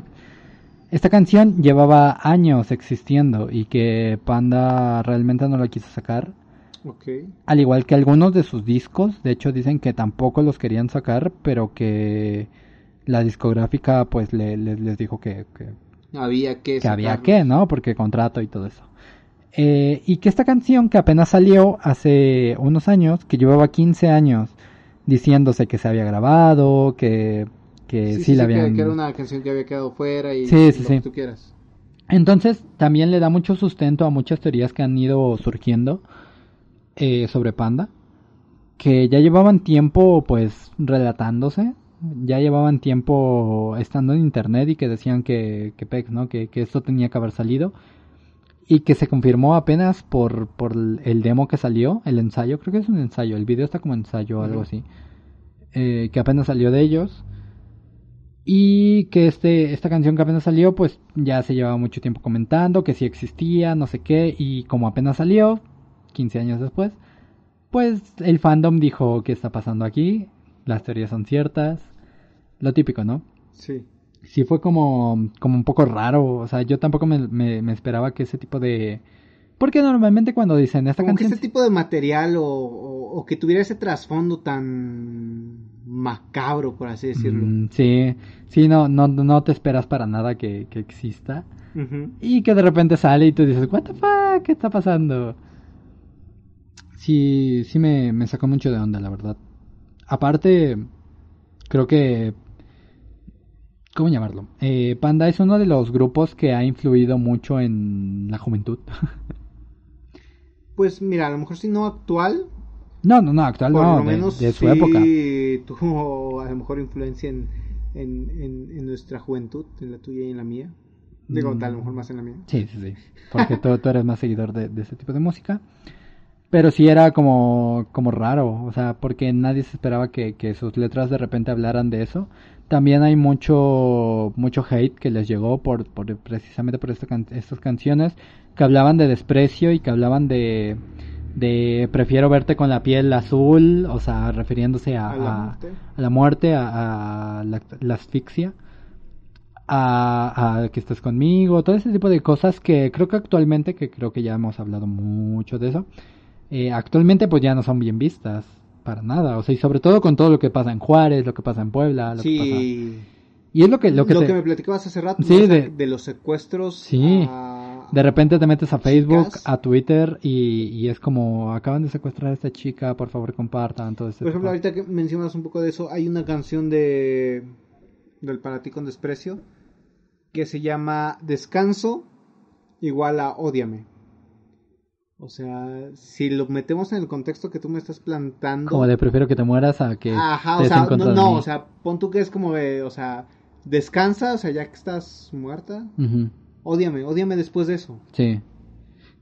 Esta canción llevaba años existiendo y que Panda realmente no la quiso sacar. Al igual que algunos de sus discos, de hecho dicen que tampoco los querían sacar, pero que la discográfica pues le, le- les dijo que, que, Había que que había que, ¿no? Porque contrato y todo eso. Eh, y que esta canción que apenas salió hace unos años, que llevaba 15 años diciéndose que se había grabado, que, que sí, Sí, sí, la habían... que era una canción que había quedado fuera y Sí, sí, lo que tú quieras. Entonces, también le da mucho sustento a muchas teorías que han ido surgiendo eh, sobre Panda, que ya llevaban tiempo, pues, relatándose, ya llevaban tiempo estando en internet y que decían que, que Pex, ¿no? Que, que esto tenía que haber salido. y que se confirmó apenas por, por el demo que salió, el ensayo, creo que es un ensayo, el video está como ensayo o algo así, eh, que apenas salió de ellos. Y que este, esta canción que apenas salió, pues ya se llevaba mucho tiempo comentando que sí existía, no sé qué, y como apenas salió, 15 años después, pues el fandom dijo qué está pasando aquí, las teorías son ciertas, lo típico, ¿no? Sí. Sí fue como, como un poco raro, o sea, yo tampoco me, me, me esperaba que ese tipo de... Porque normalmente cuando dicen esta Como que canción... ese tipo de material o, o- o que tuviera ese trasfondo tan macabro, por así decirlo. Mm, sí, sí, no, no, no te esperas para nada que, que exista. Y que de repente sale y tú dices, what the fuck, ¿qué está pasando? Sí, sí me, me sacó mucho de onda, la verdad. Aparte, creo que... ¿Cómo llamarlo? Eh, Panda es uno de los grupos que ha influido mucho en la juventud. Pues mira, a lo mejor si no actual, no, no, no, actual por no, lo menos de, su sí época. tuvo a lo mejor influencia en, en, en, en nuestra juventud, en la tuya y en la mía. Digo, Mm. a lo mejor más en la mía. Sí, sí, sí. Porque tú, tú eres más seguidor de, de ese tipo de música. Pero sí era como, como raro, o sea, porque nadie se esperaba que, que sus letras de repente hablaran de eso. También hay mucho, mucho hate que les llegó por, por precisamente por can- estas canciones que hablaban de desprecio y que hablaban de, de prefiero verte con la piel azul, o sea, refiriéndose a, A la muerte. a la muerte, a, a la, la asfixia a, que estés conmigo, todo ese tipo de cosas que creo que actualmente, que creo que ya hemos hablado mucho de eso, eh, actualmente pues ya no son bien vistas para nada, o sea, y sobre todo con todo lo que pasa en Juárez, lo que pasa en Puebla, lo que pasa... Sí. Y es lo que, lo que, te- me platicabas hace rato, Sí, de- de... los secuestros. Sí. a- de repente te metes a Facebook, Chicas. a Twitter y, y es como, acaban de secuestrar a esta chica, por favor compartan todo este Por ejemplo, tipo. ahorita que mencionas un poco de eso, hay una canción de del Para ti con desprecio que se llama Descanso igual a Ódiame. O sea, si lo metemos en el contexto que tú me estás plantando. Como de prefiero que te mueras a que Ajá, o sea, no, no, o sea, pon tú que es como de, o sea, descansa, o sea, ya que estás muerta, Ujú. Ódiame, ódiame después de eso. Sí.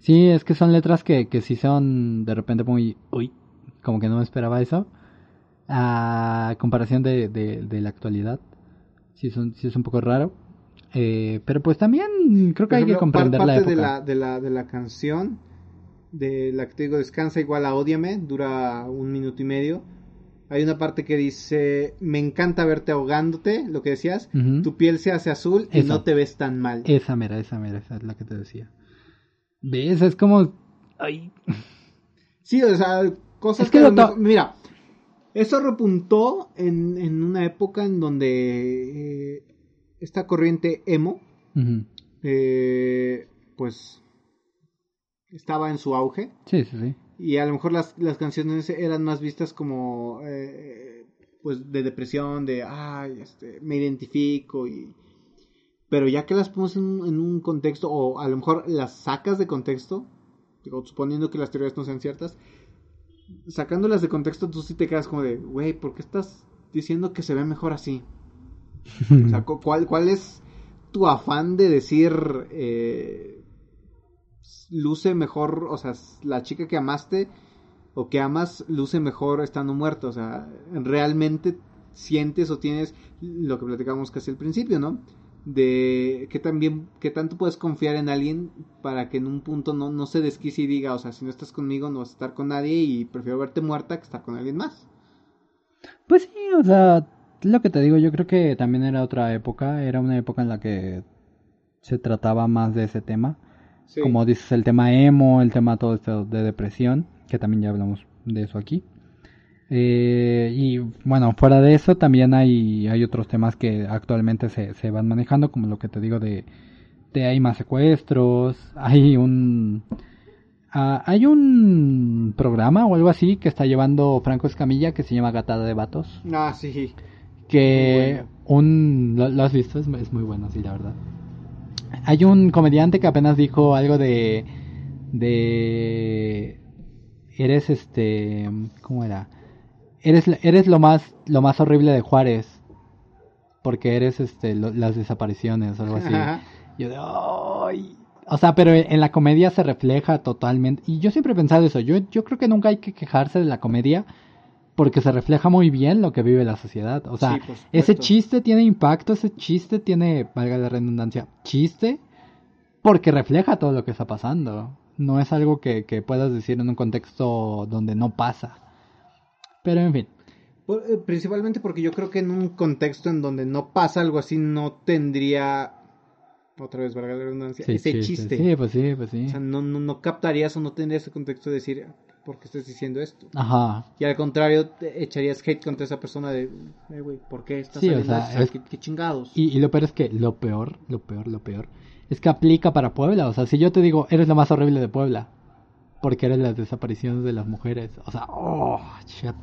Sí, es que son letras que, que sí son de repente muy... Uy, como que no me esperaba eso. A comparación de, de, de la actualidad. Sí, son, sí es un poco raro. Eh, pero pues también creo que hay que comprender par- la parte época. de la, de la, de la canción, de la que te digo descansa igual a ódiame, dura un minuto y medio. Hay una parte que dice, me encanta verte ahogándote, lo que decías, tu piel se hace azul y no te ves tan mal. Esa mera, esa mera, esa es la que te decía. ¿Ves? Es como... Ay. Sí, o sea, cosas Es que que... lo mira, eso repuntó en, en una época en donde eh, esta corriente emo, eh, pues, estaba en su auge. Sí, sí, sí. Y a lo mejor las, las canciones eran más vistas como, eh, pues, de depresión, de, ay, este, me identifico y... Pero ya que las pones en, en un contexto, o a lo mejor las sacas de contexto, digo, suponiendo que las teorías no sean ciertas, sacándolas de contexto tú sí te quedas como de, güey, ¿por qué estás diciendo que se ve mejor así? O sea, cu- ¿cuál, cuál es tu afán de decir, eh, luce mejor, o sea, la chica que amaste o que amas luce mejor estando muerta? O sea, realmente sientes o tienes lo que platicamos casi al principio, ¿no? De que también, que tanto puedes confiar en alguien para que en un punto no, no se desquicie y diga, o sea, si no estás conmigo no vas a estar con nadie y prefiero verte muerta que estar con alguien más. Pues sí, o sea, lo que te digo, yo creo que también era otra época, era una época en la que se trataba más de ese tema. Sí. Como dices, el tema emo, el tema todo esto de depresión, que también ya hablamos de eso aquí. Eh, y bueno, fuera de eso también hay, hay otros temas que actualmente se, se van manejando, como lo que te digo de, de hay más secuestros, hay un... ah, hay un programa o algo así que está llevando Franco Escamilla que se llama Gatada de Vatos. Ah, sí. Que un... ¿lo, lo has visto? Es, es muy bueno, sí, la verdad. Hay un comediante que apenas dijo algo de... De... Eres este... ¿Cómo era? Eres, eres lo más lo más horrible de Juárez. Porque eres este lo- las desapariciones o algo así. Ajá. Yo de... ¡Ay! O sea, pero en la comedia se refleja totalmente. Y yo siempre he pensado eso. Yo, yo creo que nunca hay que quejarse de la comedia porque se refleja muy bien lo que vive la sociedad. O sea, Sí, ese chiste tiene impacto, ese chiste tiene, valga la redundancia, chiste, porque refleja todo lo que está pasando. No es algo que, que puedas decir en un contexto donde no pasa. Pero en fin. Eh, Principalmente porque yo creo que en un contexto en donde no pasa algo así, no tendría, otra vez, valga la redundancia, Sí, ese chiste. Sí, pues sí, pues sí. O sea, no, no, no captarías o no tendrías ese contexto de decir, ¿por qué estás diciendo esto? Ajá. Y al contrario, te echarías hate contra esa persona de, eh, güey, ¿por qué estás Sí, o saliendo sea, esto? es- ¿Qué, qué chingados? Y, y lo peor es que, lo peor, lo peor, lo peor, es que aplica para Puebla. O sea, si yo te digo, eres lo más horrible de Puebla, porque eres las desapariciones de las mujeres. O sea, oh, shit.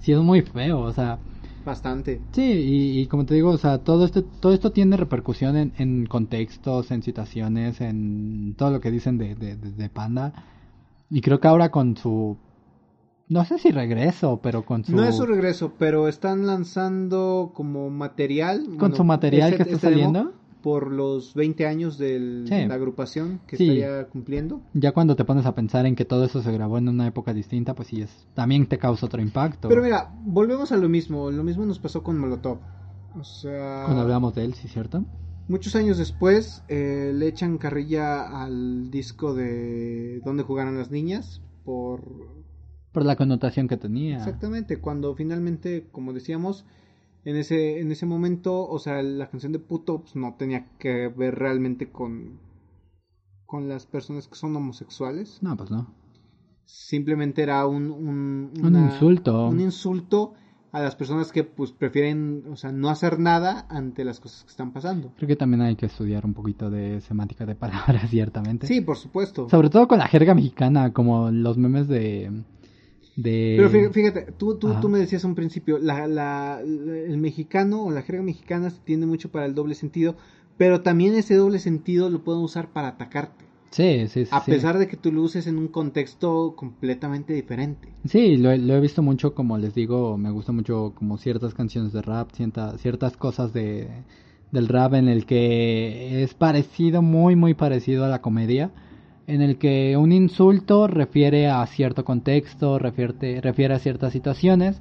Sí, es muy feo, o sea. Bastante. Sí, y, y como te digo, o sea, todo esto, todo esto tiene repercusión en, en contextos, en situaciones, en todo lo que dicen de, de, de- de Panda. Y creo que ahora con su, no sé si regreso, pero con su, No es su regreso, pero están lanzando como material. con bueno, su material ese- que está este saliendo. Por los 20 años de Sí. la agrupación que Sí. estaría cumpliendo. Ya cuando te pones a pensar en que todo eso se grabó en una época distinta, pues sí, es, también te causa otro impacto. Pero mira, volvemos a lo mismo. Lo mismo nos pasó con Molotov. O sea, Cuando hablamos de él, sí, ¿cierto? Muchos años después eh, le echan carrilla al disco de Donde jugaron las niñas por Por la connotación que tenía. Exactamente, cuando finalmente, como decíamos, en ese, en ese momento, o sea, la canción de puto pues, no tenía que ver realmente con, con las personas que son homosexuales. No, pues no. Simplemente era un, un, Un insulto. Un insulto a las personas que pues prefieren, o sea, no hacer nada ante las cosas que están pasando. Creo que también hay que estudiar un poquito de semántica de palabras, ciertamente. Sí, por supuesto. Sobre todo con la jerga mexicana, como los memes de... de... Pero fí- fíjate, tú, tú, tú me decías un principio, la, la, el mexicano o la jerga mexicana se tiende mucho para el doble sentido, pero también ese doble sentido lo pueden usar para atacarte, Sí, sí, sí. a pesar de que tú lo uses en un contexto completamente diferente. Sí, lo, he- lo he visto mucho, como les digo, me gusta mucho como ciertas canciones de rap, cierta- ciertas cosas de, del rap en el que es parecido, muy, muy parecido a la comedia, en el que un insulto refiere a cierto contexto, refiere, refiere a ciertas situaciones,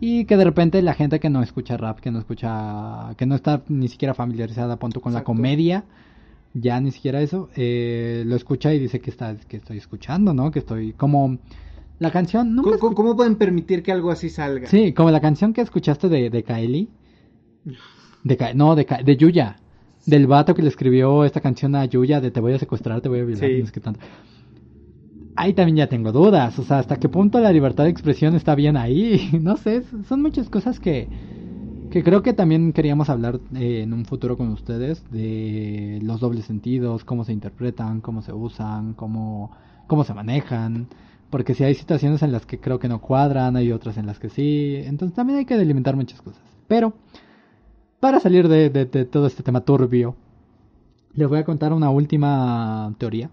y que de repente la gente que no escucha rap, que no escucha, que no está ni siquiera familiarizada, punto con la comedia, ya ni siquiera eso, eh, lo escucha y dice que está, que estoy escuchando, ¿no? Que estoy como la canción, nunca ¿Cómo, cómo pueden permitir que algo así salga? Sí, como la canción que escuchaste de, de Kaeli. De Ka- no, de, Ka- de Yuya. Del vato que le escribió esta canción a Yuya de te voy a secuestrar, te voy a violar, Sí. no sé qué tanto. Ahí también ya tengo dudas, o sea, hasta qué punto la libertad de expresión está bien ahí. No sé, son muchas cosas que, que creo que también queríamos hablar eh, en un futuro con ustedes de los dobles sentidos, cómo se interpretan, cómo se usan, cómo, cómo se manejan. Porque si hay situaciones en las que creo que no cuadran, hay otras en las que sí. Entonces también hay que delimitar muchas cosas. Pero, para salir de, de- todo este tema turbio, les voy a contar una última teoría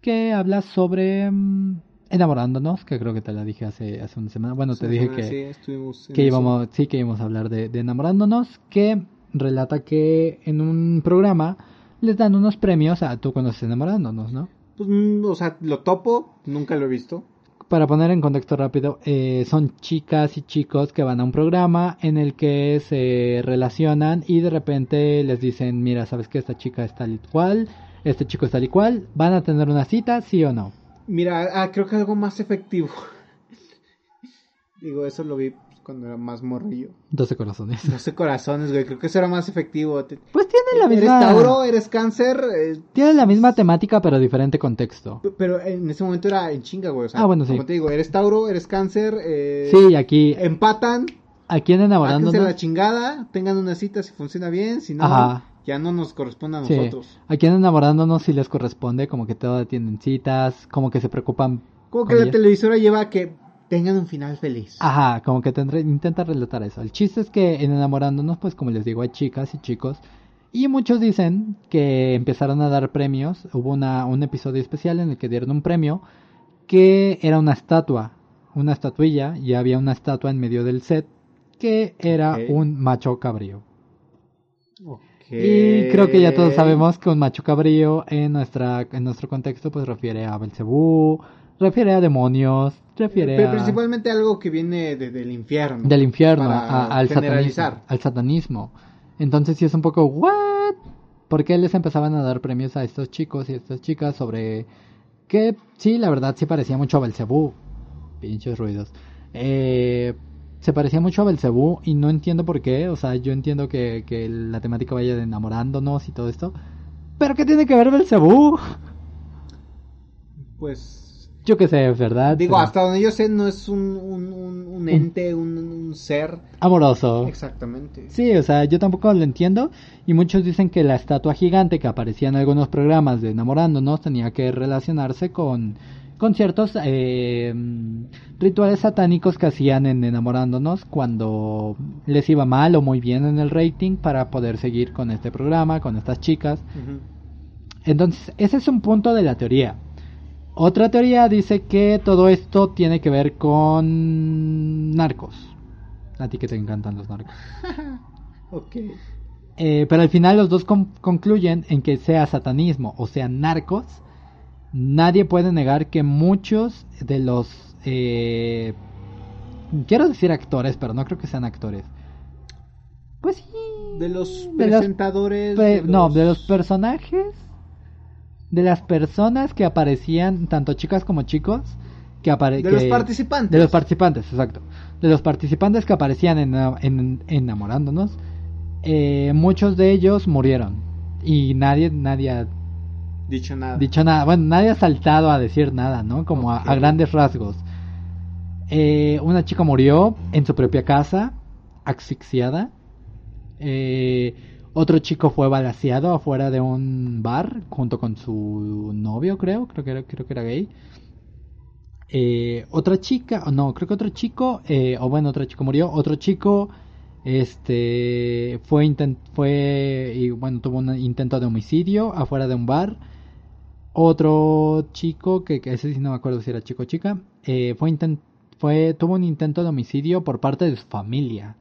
que habla sobre mm, enamorándonos, que creo que te la dije hace, hace una semana. Bueno, te Sí, dije que, sí, que íbamos, sí que íbamos a hablar de, de enamorándonos, que relata que en un programa les dan unos premios a tú conoces enamorándonos, ¿no? Pues, mm, o sea, lo topo, nunca lo he visto. Para poner en contexto rápido, eh, son chicas y chicos que van a un programa en el que se relacionan y de repente les dicen, mira, sabes que esta chica es tal y cual, este chico es tal y cual, van a tener una cita, sí o no. Mira, ah, creo que algo más efectivo. Digo, eso lo vi cuando era más morrillo. 12 corazones. 12 corazones, güey. Creo que eso era más efectivo. Pues tiene la Eres misma... Tauro, eres cáncer. eh, Tiene la misma temática pero diferente contexto. pero en ese momento era en chinga, güey. O sea, Ah, bueno, sí. Como te digo, eres Tauro, eres cáncer. Eh, Sí, aquí, Empatan. aquí en enamorándonos... la chingada. Tengan una cita si funciona bien. Si no, Ajá. Ya no nos corresponde a Sí, nosotros. aquí en enamorándonos sí les corresponde, como que todo tienen citas, como que se preocupan. Como que la ellas. televisora lleva a que tengan un final feliz. Ajá, como que tendré, intenta relatar eso. El chiste es que en enamorándonos, pues como les digo, hay chicas y chicos. Y muchos dicen que empezaron a dar premios. Hubo una, un episodio especial en el que dieron un premio que era una estatua, una estatuilla, y había una estatua en medio del set que era un macho cabrío. Ok. Y creo que ya todos sabemos que un macho cabrío en nuestra en nuestro contexto pues refiere a Belcebú, refiere a demonios, refiere Pero a principalmente algo que viene de- del infierno. del infierno a- al satanismo, al satanismo. Entonces sí es un poco what? ¿Por qué les empezaban a dar premios a estos chicos y a estas chicas sobre que sí, la verdad sí parecía mucho a Belcebú. Pinches ruidos. Eh, se parecía mucho a Belcebú y no entiendo por qué, o sea, yo entiendo que, que la temática vaya de enamorándonos y todo esto. Pero ¿qué tiene que ver Belcebú? Pues Yo qué sé, ¿verdad? digo, Pero- hasta donde yo sé no es un, un, un, un ente, un, un ser. Amoroso. Exactamente. Sí, o sea, yo tampoco lo entiendo. Y muchos dicen que la estatua gigante que aparecía en algunos programas de enamorándonos tenía que relacionarse con, con ciertos eh, rituales satánicos que hacían en enamorándonos cuando les iba mal o muy bien en el rating para poder seguir con este programa, con estas chicas. Entonces, ese es un punto de la teoría. Otra teoría dice que todo esto tiene que ver con narcos. A ti que te encantan los narcos. Ok. Eh, pero al final los dos con- concluyen en que sea satanismo o sea narcos, nadie puede negar que muchos de los... eh, quiero decir actores, pero no creo que sean actores. Pues sí. De los De presentadores. de No, de los personajes. De las personas que aparecían, tanto chicas como chicos, que apare- De los participantes. De los participantes, exacto. De los participantes que aparecían en, en- enamorándonos, eh, muchos de ellos murieron. Y nadie, nadie Dicho nada. dicho nada. Bueno, nadie ha saltado a decir nada, ¿no? Como a- grandes rasgos. Eh, una chica murió en su propia casa, asfixiada. Eh, otro chico fue balaseado afuera de un bar junto con su novio, creo. Creo que era, creo que era gay. Eh, otra chica, no, creo que otro chico, eh, o bueno, otro chico murió. Otro chico, este, fue intent, fue y bueno, tuvo un intento de homicidio afuera de un bar. Otro chico que, que ese sí no me acuerdo si era chico o chica, eh, fue intent, fue tuvo un intento de homicidio por parte de su familia.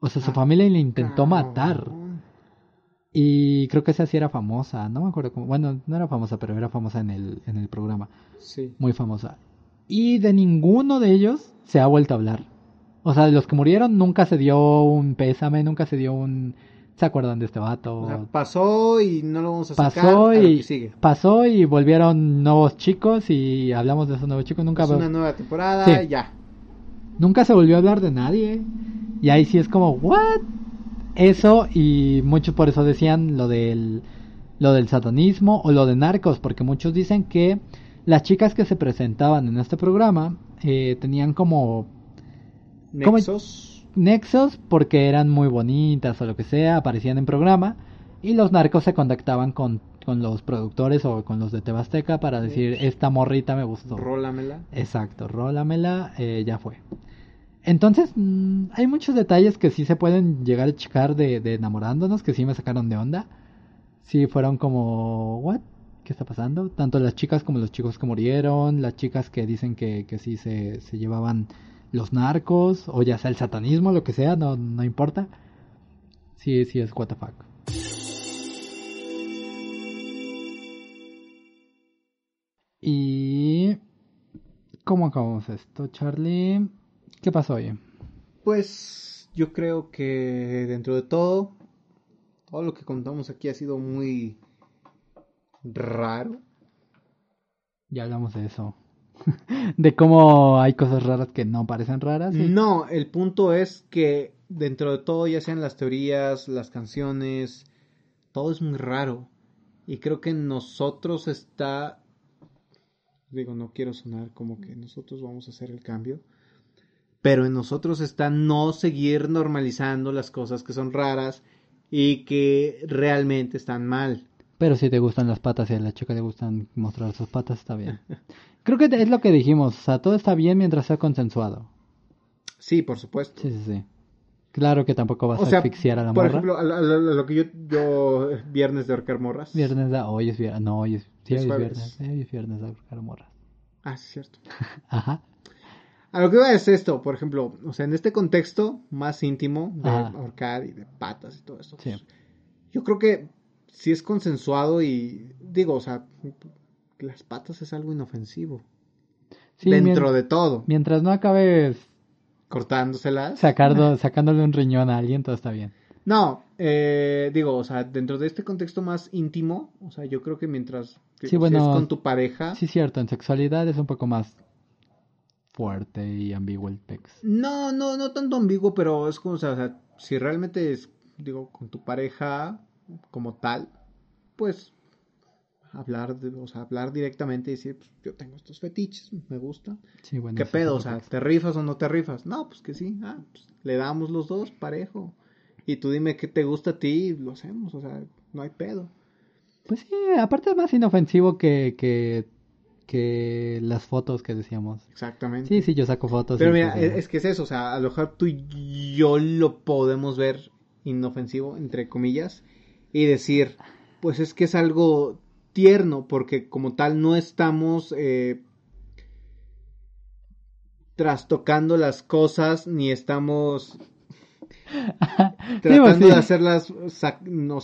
O sea, su Ah, familia le intentó matar. Y creo que esa sí era famosa, no me acuerdo cómo, bueno, no era famosa, pero era famosa en el en el programa Sí. muy famosa. Y de ninguno de ellos se ha vuelto a hablar. O sea, de los que murieron nunca se dio un pésame, nunca se dio un... ¿Se acuerdan de este vato? O sea, pasó y no lo vamos a sacar. pasó lo y sigue. pasó y volvieron nuevos chicos y hablamos de esos nuevos chicos. Nunca, Es una nueva temporada, Sí. ya. nunca se volvió a hablar de nadie. Y ahí sí es como, ¿what? Eso y muchos por eso decían lo del, lo del satanismo o lo de narcos, porque muchos dicen que las chicas que se presentaban en este programa eh, tenían como ¿Cómo- Nexos. Nexos porque eran muy bonitas o lo que sea, aparecían en programa y los narcos se contactaban con, con los productores o con los de Tebasteca para decir, esta morrita me gustó. Rólamela. Exacto, rólamela, eh, ya fue. Entonces, mm, hay muchos detalles que sí se pueden llegar a checar de, de enamorándonos, que sí me sacaron de onda. Sí fueron como, ¿what? ¿Qué está pasando? Tanto las chicas como los chicos que murieron, las chicas que dicen que, que sí se, se llevaban los narcos, o ya sea el satanismo, lo que sea, no, no importa. Sí, sí es what the fuck. Y... ¿Cómo acabamos esto, Charlie? ¿Qué pasó hoy? Pues yo creo que dentro de todo, todo lo que contamos aquí ha sido muy raro. Ya hablamos de eso. de cómo hay cosas raras que no parecen raras. No, el punto es que dentro de todo, ya sean las teorías, las canciones, todo es muy raro. Y creo que nosotros está, digo, no quiero sonar como que nosotros vamos a hacer el cambio, pero en nosotros está no seguir normalizando las cosas que son raras y que realmente están mal. Pero si te gustan las patas y a la chica le gustan mostrar sus patas, está bien. Creo que es lo que dijimos. O sea, todo está bien mientras sea consensuado. Sí, por supuesto. Sí, sí, sí. Claro que tampoco vas O a asfixiar a la por morra. ejemplo, a, lo- a lo- a lo que yo, yo viernes de ahorcar morras. Viernes da... Hoy es viernes. No, hoy es, sí, Es hoy es viernes. Hoy es viernes de ahorcar morras. Ah, sí, cierto. Ajá. A lo que va es esto, por ejemplo, o sea, en este contexto más íntimo de Ajá. ahorcar y de patas y todo esto. Sí. pues, yo creo que si es consensuado y digo, o sea, las patas es algo inofensivo. Sí, dentro de todo. Mientras no acabes Cortándoselas. sacarlo, sacándole un riñón a alguien, todo está bien. No, eh, digo, o sea, dentro de este contexto más íntimo, o sea, yo creo que mientras Sí, si bueno, es con tu pareja, Sí, cierto, en sexualidad es un poco más fuerte y ambiguo el pex. no, no, no tanto ambiguo, pero es como, o sea, o sea, si realmente es, digo, con tu pareja como tal, pues hablar, de- o sea, hablar directamente y decir, pues, yo tengo estos fetiches, me gusta. Sí, bueno. ¿Qué pedo? O sea. ¿te rifas o no te rifas? No, pues que sí. Ah, pues le damos los dos parejo. Y tú dime qué te gusta a ti y lo hacemos. O sea, no hay pedo. Pues sí, aparte es más inofensivo que, que, que las fotos que decíamos. Exactamente. Sí, sí, yo saco fotos. Pero mira, pues, es, es que es eso. O sea, a lo mejor tú y yo lo podemos ver inofensivo, entre comillas, y decir, pues es que es algo tierno, porque como tal no estamos eh, trastocando las cosas, ni estamos tratando pues sí. de hacerlas, sac- no,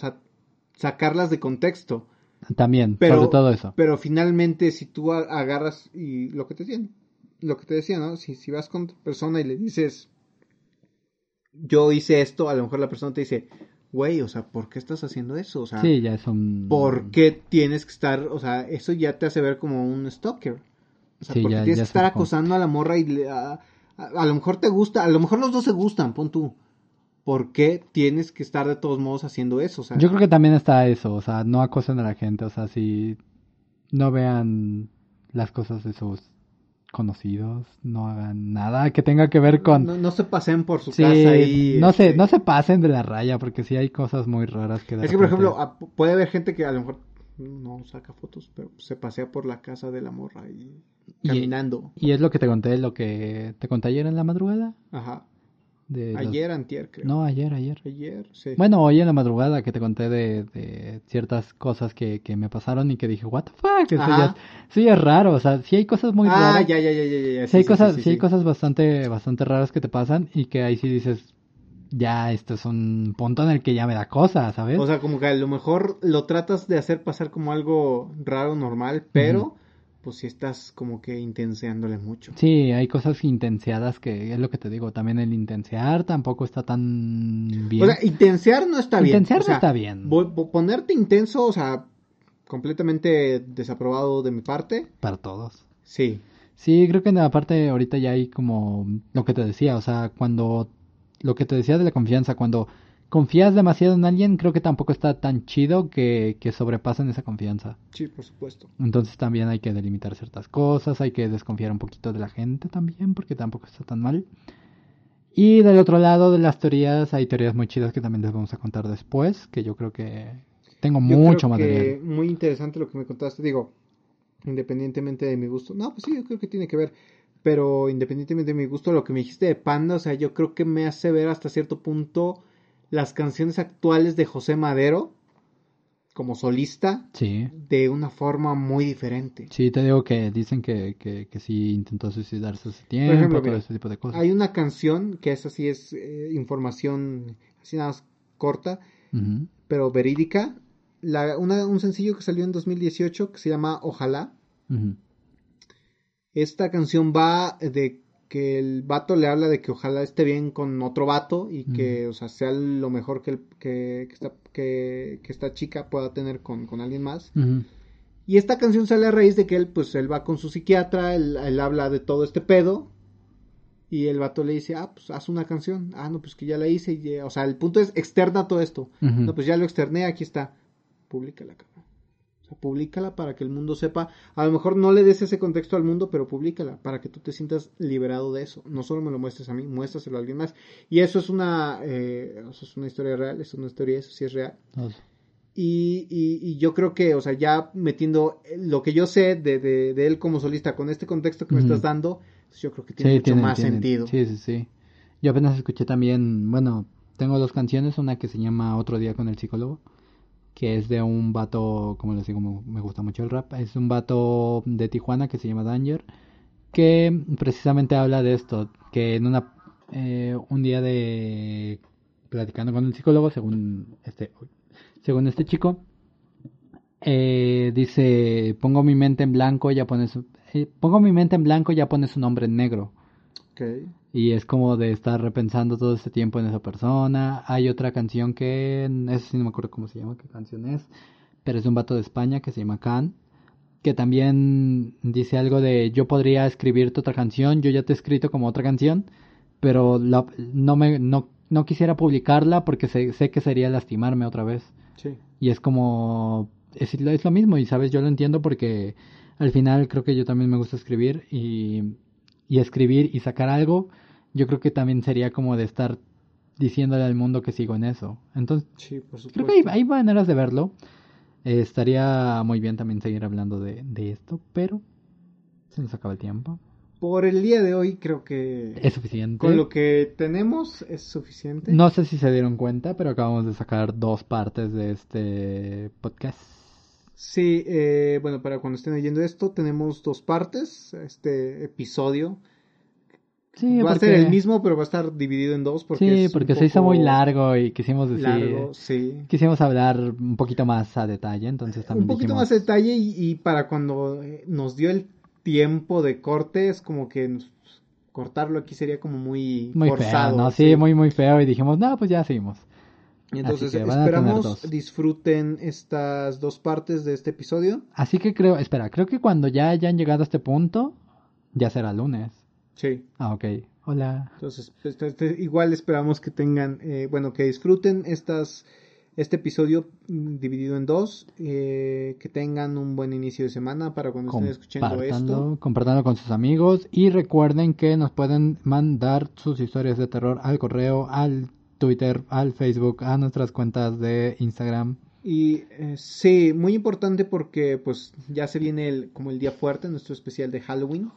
sacarlas de contexto. También, Pero, sobre todo eso. pero finalmente, si tú agarras y lo que te decían, lo que te decía, ¿no? Si, si vas con persona y le dices, yo hice esto, a lo mejor la persona te dice, güey, o sea, ¿por qué estás haciendo eso? O sea, Sí, ya es un... ¿por qué tienes que estar, o sea, eso ya te hace ver como un stalker? O sea, Sí, porque ya- tienes ya que estar como- acosando a la morra y le- a, a- a lo mejor te gusta, a lo mejor los dos se gustan, pon tú. ¿Por qué tienes que estar de todos modos haciendo eso? O sea, Yo creo que también está eso, o sea, no acosen a la gente, o sea, si no vean las cosas de sus conocidos, no hagan nada que tenga que ver con... no, no se pasen por su Sí, casa y no se, este, no se pasen de la raya, porque sí hay cosas muy raras que de Es que, por repente- ejemplo, puede haber gente que a lo mejor no saca fotos, pero se pasea por la casa de la morra y Y- caminando. Y es lo que te conté, lo que te conté ayer en la madrugada. Ajá. De los- Ayer, antier, creo. No, ayer, ayer. Ayer, sí. Bueno, hoy en la madrugada que te conté de, de ciertas cosas que, que me pasaron y que dije, what the fuck, eso ya es, sí es raro, o sea, sí hay cosas muy ah, raras. ya, ya, ya, ya, ya. ya, Sí hay sí, cosas, sí, sí hay sí. cosas bastante, bastante raras que te pasan y que ahí sí dices, ya, esto es un punto en el que ya me da cosa, ¿sabes? O sea, como que a lo mejor lo tratas de hacer pasar como algo raro, normal, pero pues si estás como que intenseándole mucho. Sí, hay cosas intenseadas que es lo que te digo, también el intensear tampoco está tan bien. O sea, intensear no está bien. Intensear O no está bien. ponerte intenso, o sea, completamente desaprobado de mi parte. para todos. Sí. Sí, creo que en la parte ahorita ya hay como lo que te decía, o sea, cuando lo que te decía de la confianza, cuando confías demasiado en alguien, creo que tampoco está tan chido que, que sobrepasen esa confianza. Sí, por supuesto. Entonces también hay que delimitar ciertas cosas, hay que desconfiar un poquito de la gente también, porque tampoco está tan mal. Y del otro lado de las teorías, hay teorías muy chidas que también les vamos a contar después, que yo creo que tengo Yo mucho creo material. que muy interesante lo que me contaste. Digo, independientemente de mi gusto. No, pues sí, yo creo que tiene que ver. Pero independientemente de mi gusto, lo que me dijiste de Panda, o sea, yo creo que me hace ver hasta cierto punto las canciones actuales de José Madero como solista Sí. de una forma muy diferente. Sí, te digo que dicen que, que, que sí intentó suicidarse hace tiempo, ejemplo, todo mira, ese tipo de cosas. Hay una canción que es así, es eh, información así nada más corta, pero verídica. La, una- un sencillo que salió en 2018 que se llama Ojalá. Esta canción va de que el vato le habla de que ojalá esté bien con otro vato y que, o sea, sea lo mejor que, el- que, que esta, que, que esta chica pueda tener con, con alguien más. Y esta canción sale a raíz de que él, pues, él va con su psiquiatra, él, él habla de todo este pedo. Y el vato le dice, ah, pues haz una canción. Ah, no, pues que ya la hice. y o sea, el punto es externa todo esto. No, pues ya lo externé, aquí está. Públicala, cabrón. O sea, públicala para que el mundo sepa. A lo mejor no le des ese contexto al mundo, pero públicala para que tú te sientas liberado de eso. No solo me lo muestres a mí, muéstraselo a alguien más. Y eso es una, eh, eso es una historia real, eso es una historia, eso sí es real. Dos. Y, y, y yo creo que, o sea, ya metiendo lo que yo sé de, de, de él como solista con este contexto que me estás dando, pues yo creo que tiene Sí, mucho más sentido. Sí, sí, sí. Yo apenas escuché también, bueno, tengo dos canciones, una que se llama Otro día con el psicólogo, que es de un vato, como les digo, me gusta mucho el rap, es un vato de Tijuana que se llama Danger, que precisamente habla de esto, que en una un día de platicando con el psicólogo, según este según este chico, eh, dice, pongo mi mente en blanco, ya pones, eh, pongo mi mente en blanco, ya pones su nombre en negro. Ok. Y es como de estar repensando todo este tiempo en esa persona. Hay otra canción que, esa sí no me acuerdo cómo se llama, qué canción es, pero es de un vato de España que se llama Khan, que también dice algo de yo podría escribirte otra canción, yo ya te he escrito como otra canción, pero la- no me no, no quisiera publicarla porque sé, sé que sería lastimarme otra vez. Sí. Y es como, es, lo- es lo mismo y sabes, yo lo entiendo porque al final creo que yo también me gusta escribir y, y escribir y sacar algo, yo creo que también sería como de estar diciéndole al mundo que sigo en eso. Entonces, Sí, por supuesto. creo que hay, hay maneras de verlo. Eh, estaría muy bien también seguir hablando de, de esto, pero se nos acaba el tiempo. Por el día de hoy creo que Es suficiente. con lo que tenemos es suficiente. No sé si se dieron cuenta, pero acabamos de sacar dos partes de este podcast. Sí, eh, bueno, para cuando estén oyendo esto, tenemos dos partes. Este episodio Sí, va a ser el mismo, pero va a estar dividido en dos. Porque sí, porque se hizo muy largo y quisimos decir, largo, sí. quisimos hablar un poquito más a detalle, entonces también Un poquito dijimos- más de detalle y, y para cuando eh, nos dio el tiempo de corte, es como que nos- cortarlo aquí sería como muy, muy forzado. feo, ¿no? Sí, muy muy feo y dijimos, no, pues ya seguimos. Y Entonces a esperamos disfruten estas dos partes de este episodio. Así que creo, espera, creo que cuando ya hayan llegado a este punto, ya será lunes. Sí. Ah, ok. Hola. Entonces, este- este- igual esperamos que tengan, eh, bueno, que disfruten estas, este episodio mm, dividido en dos, eh, que tengan un buen inicio de semana para cuando estén escuchando esto. Compartanlo con sus amigos y recuerden que nos pueden mandar sus historias de terror al correo, al Twitter, al Facebook, a nuestras cuentas de Instagram. Y eh, sí, muy importante porque pues ya se viene el, como el día fuerte, nuestro especial de Halloween.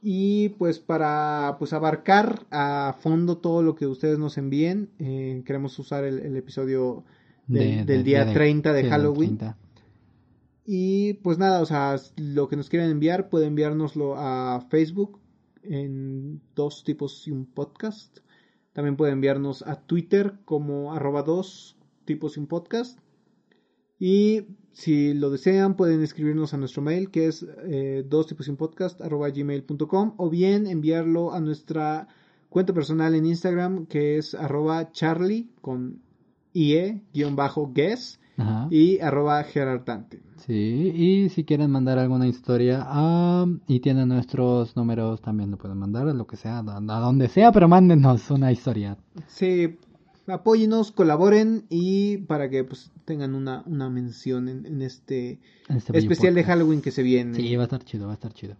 Y pues para pues abarcar a fondo todo lo que ustedes nos envíen, eh, queremos usar el, el episodio del, de- del de- día de- 30 de sí, Halloween. 30. Y pues nada, o sea, lo que nos quieran enviar, pueden enviárnoslo a Facebook en dos tipos y un podcast. También pueden enviarnos a Twitter como arroba dos tipos y un podcast. Y si lo desean, pueden escribirnos a nuestro mail que es eh, dos tipos podcast arroba gmail.com o bien enviarlo a nuestra cuenta personal en Instagram que es arroba charlie con ie guion bajo guess Ajá. y arroba gerardante. Sí, y si quieren mandar alguna historia ah, y tienen nuestros números, también lo pueden mandar a lo que sea, a a donde sea, pero mándenos una historia. Sí, apóyenos, colaboren y para que pues tengan una, una mención en, en este este especial de. Halloween que se viene. Sí, va a estar chido, va a estar chido.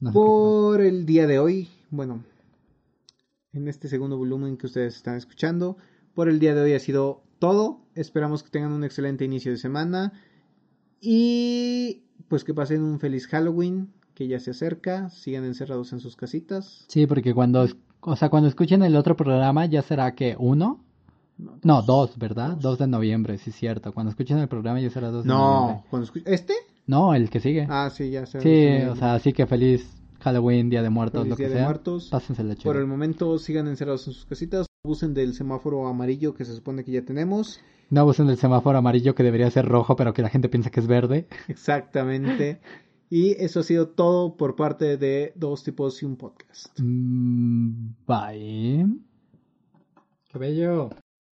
No. Por el día de hoy, bueno, en este segundo volumen que ustedes están escuchando, por el día de hoy ha sido todo. Esperamos que tengan un excelente inicio de semana y pues que pasen un feliz Halloween que ya se acerca, sigan encerrados en sus casitas. Sí, porque cuando, o sea, cuando escuchen el otro programa, ya será que uno, no, dos, ¿verdad? Dos de noviembre, sí, cierto. Cuando escuchen el programa ya será dos de No, noviembre. cuando escu- ¿este? No, el que sigue. Ah, sí, ya sé. sí, o sea, sí que feliz Halloween, Día de Muertos, Feliz lo que Día de sea. Muertos. Pásensela chido. Por el momento sigan encerrados en sus casitas, abusen del semáforo amarillo que se supone que ya tenemos. No abusen del semáforo amarillo que debería ser rojo, pero que la gente piensa que es verde. Exactamente. y eso ha sido todo por parte de Dos Tipos y un Podcast. Mm, bye. Qué bello.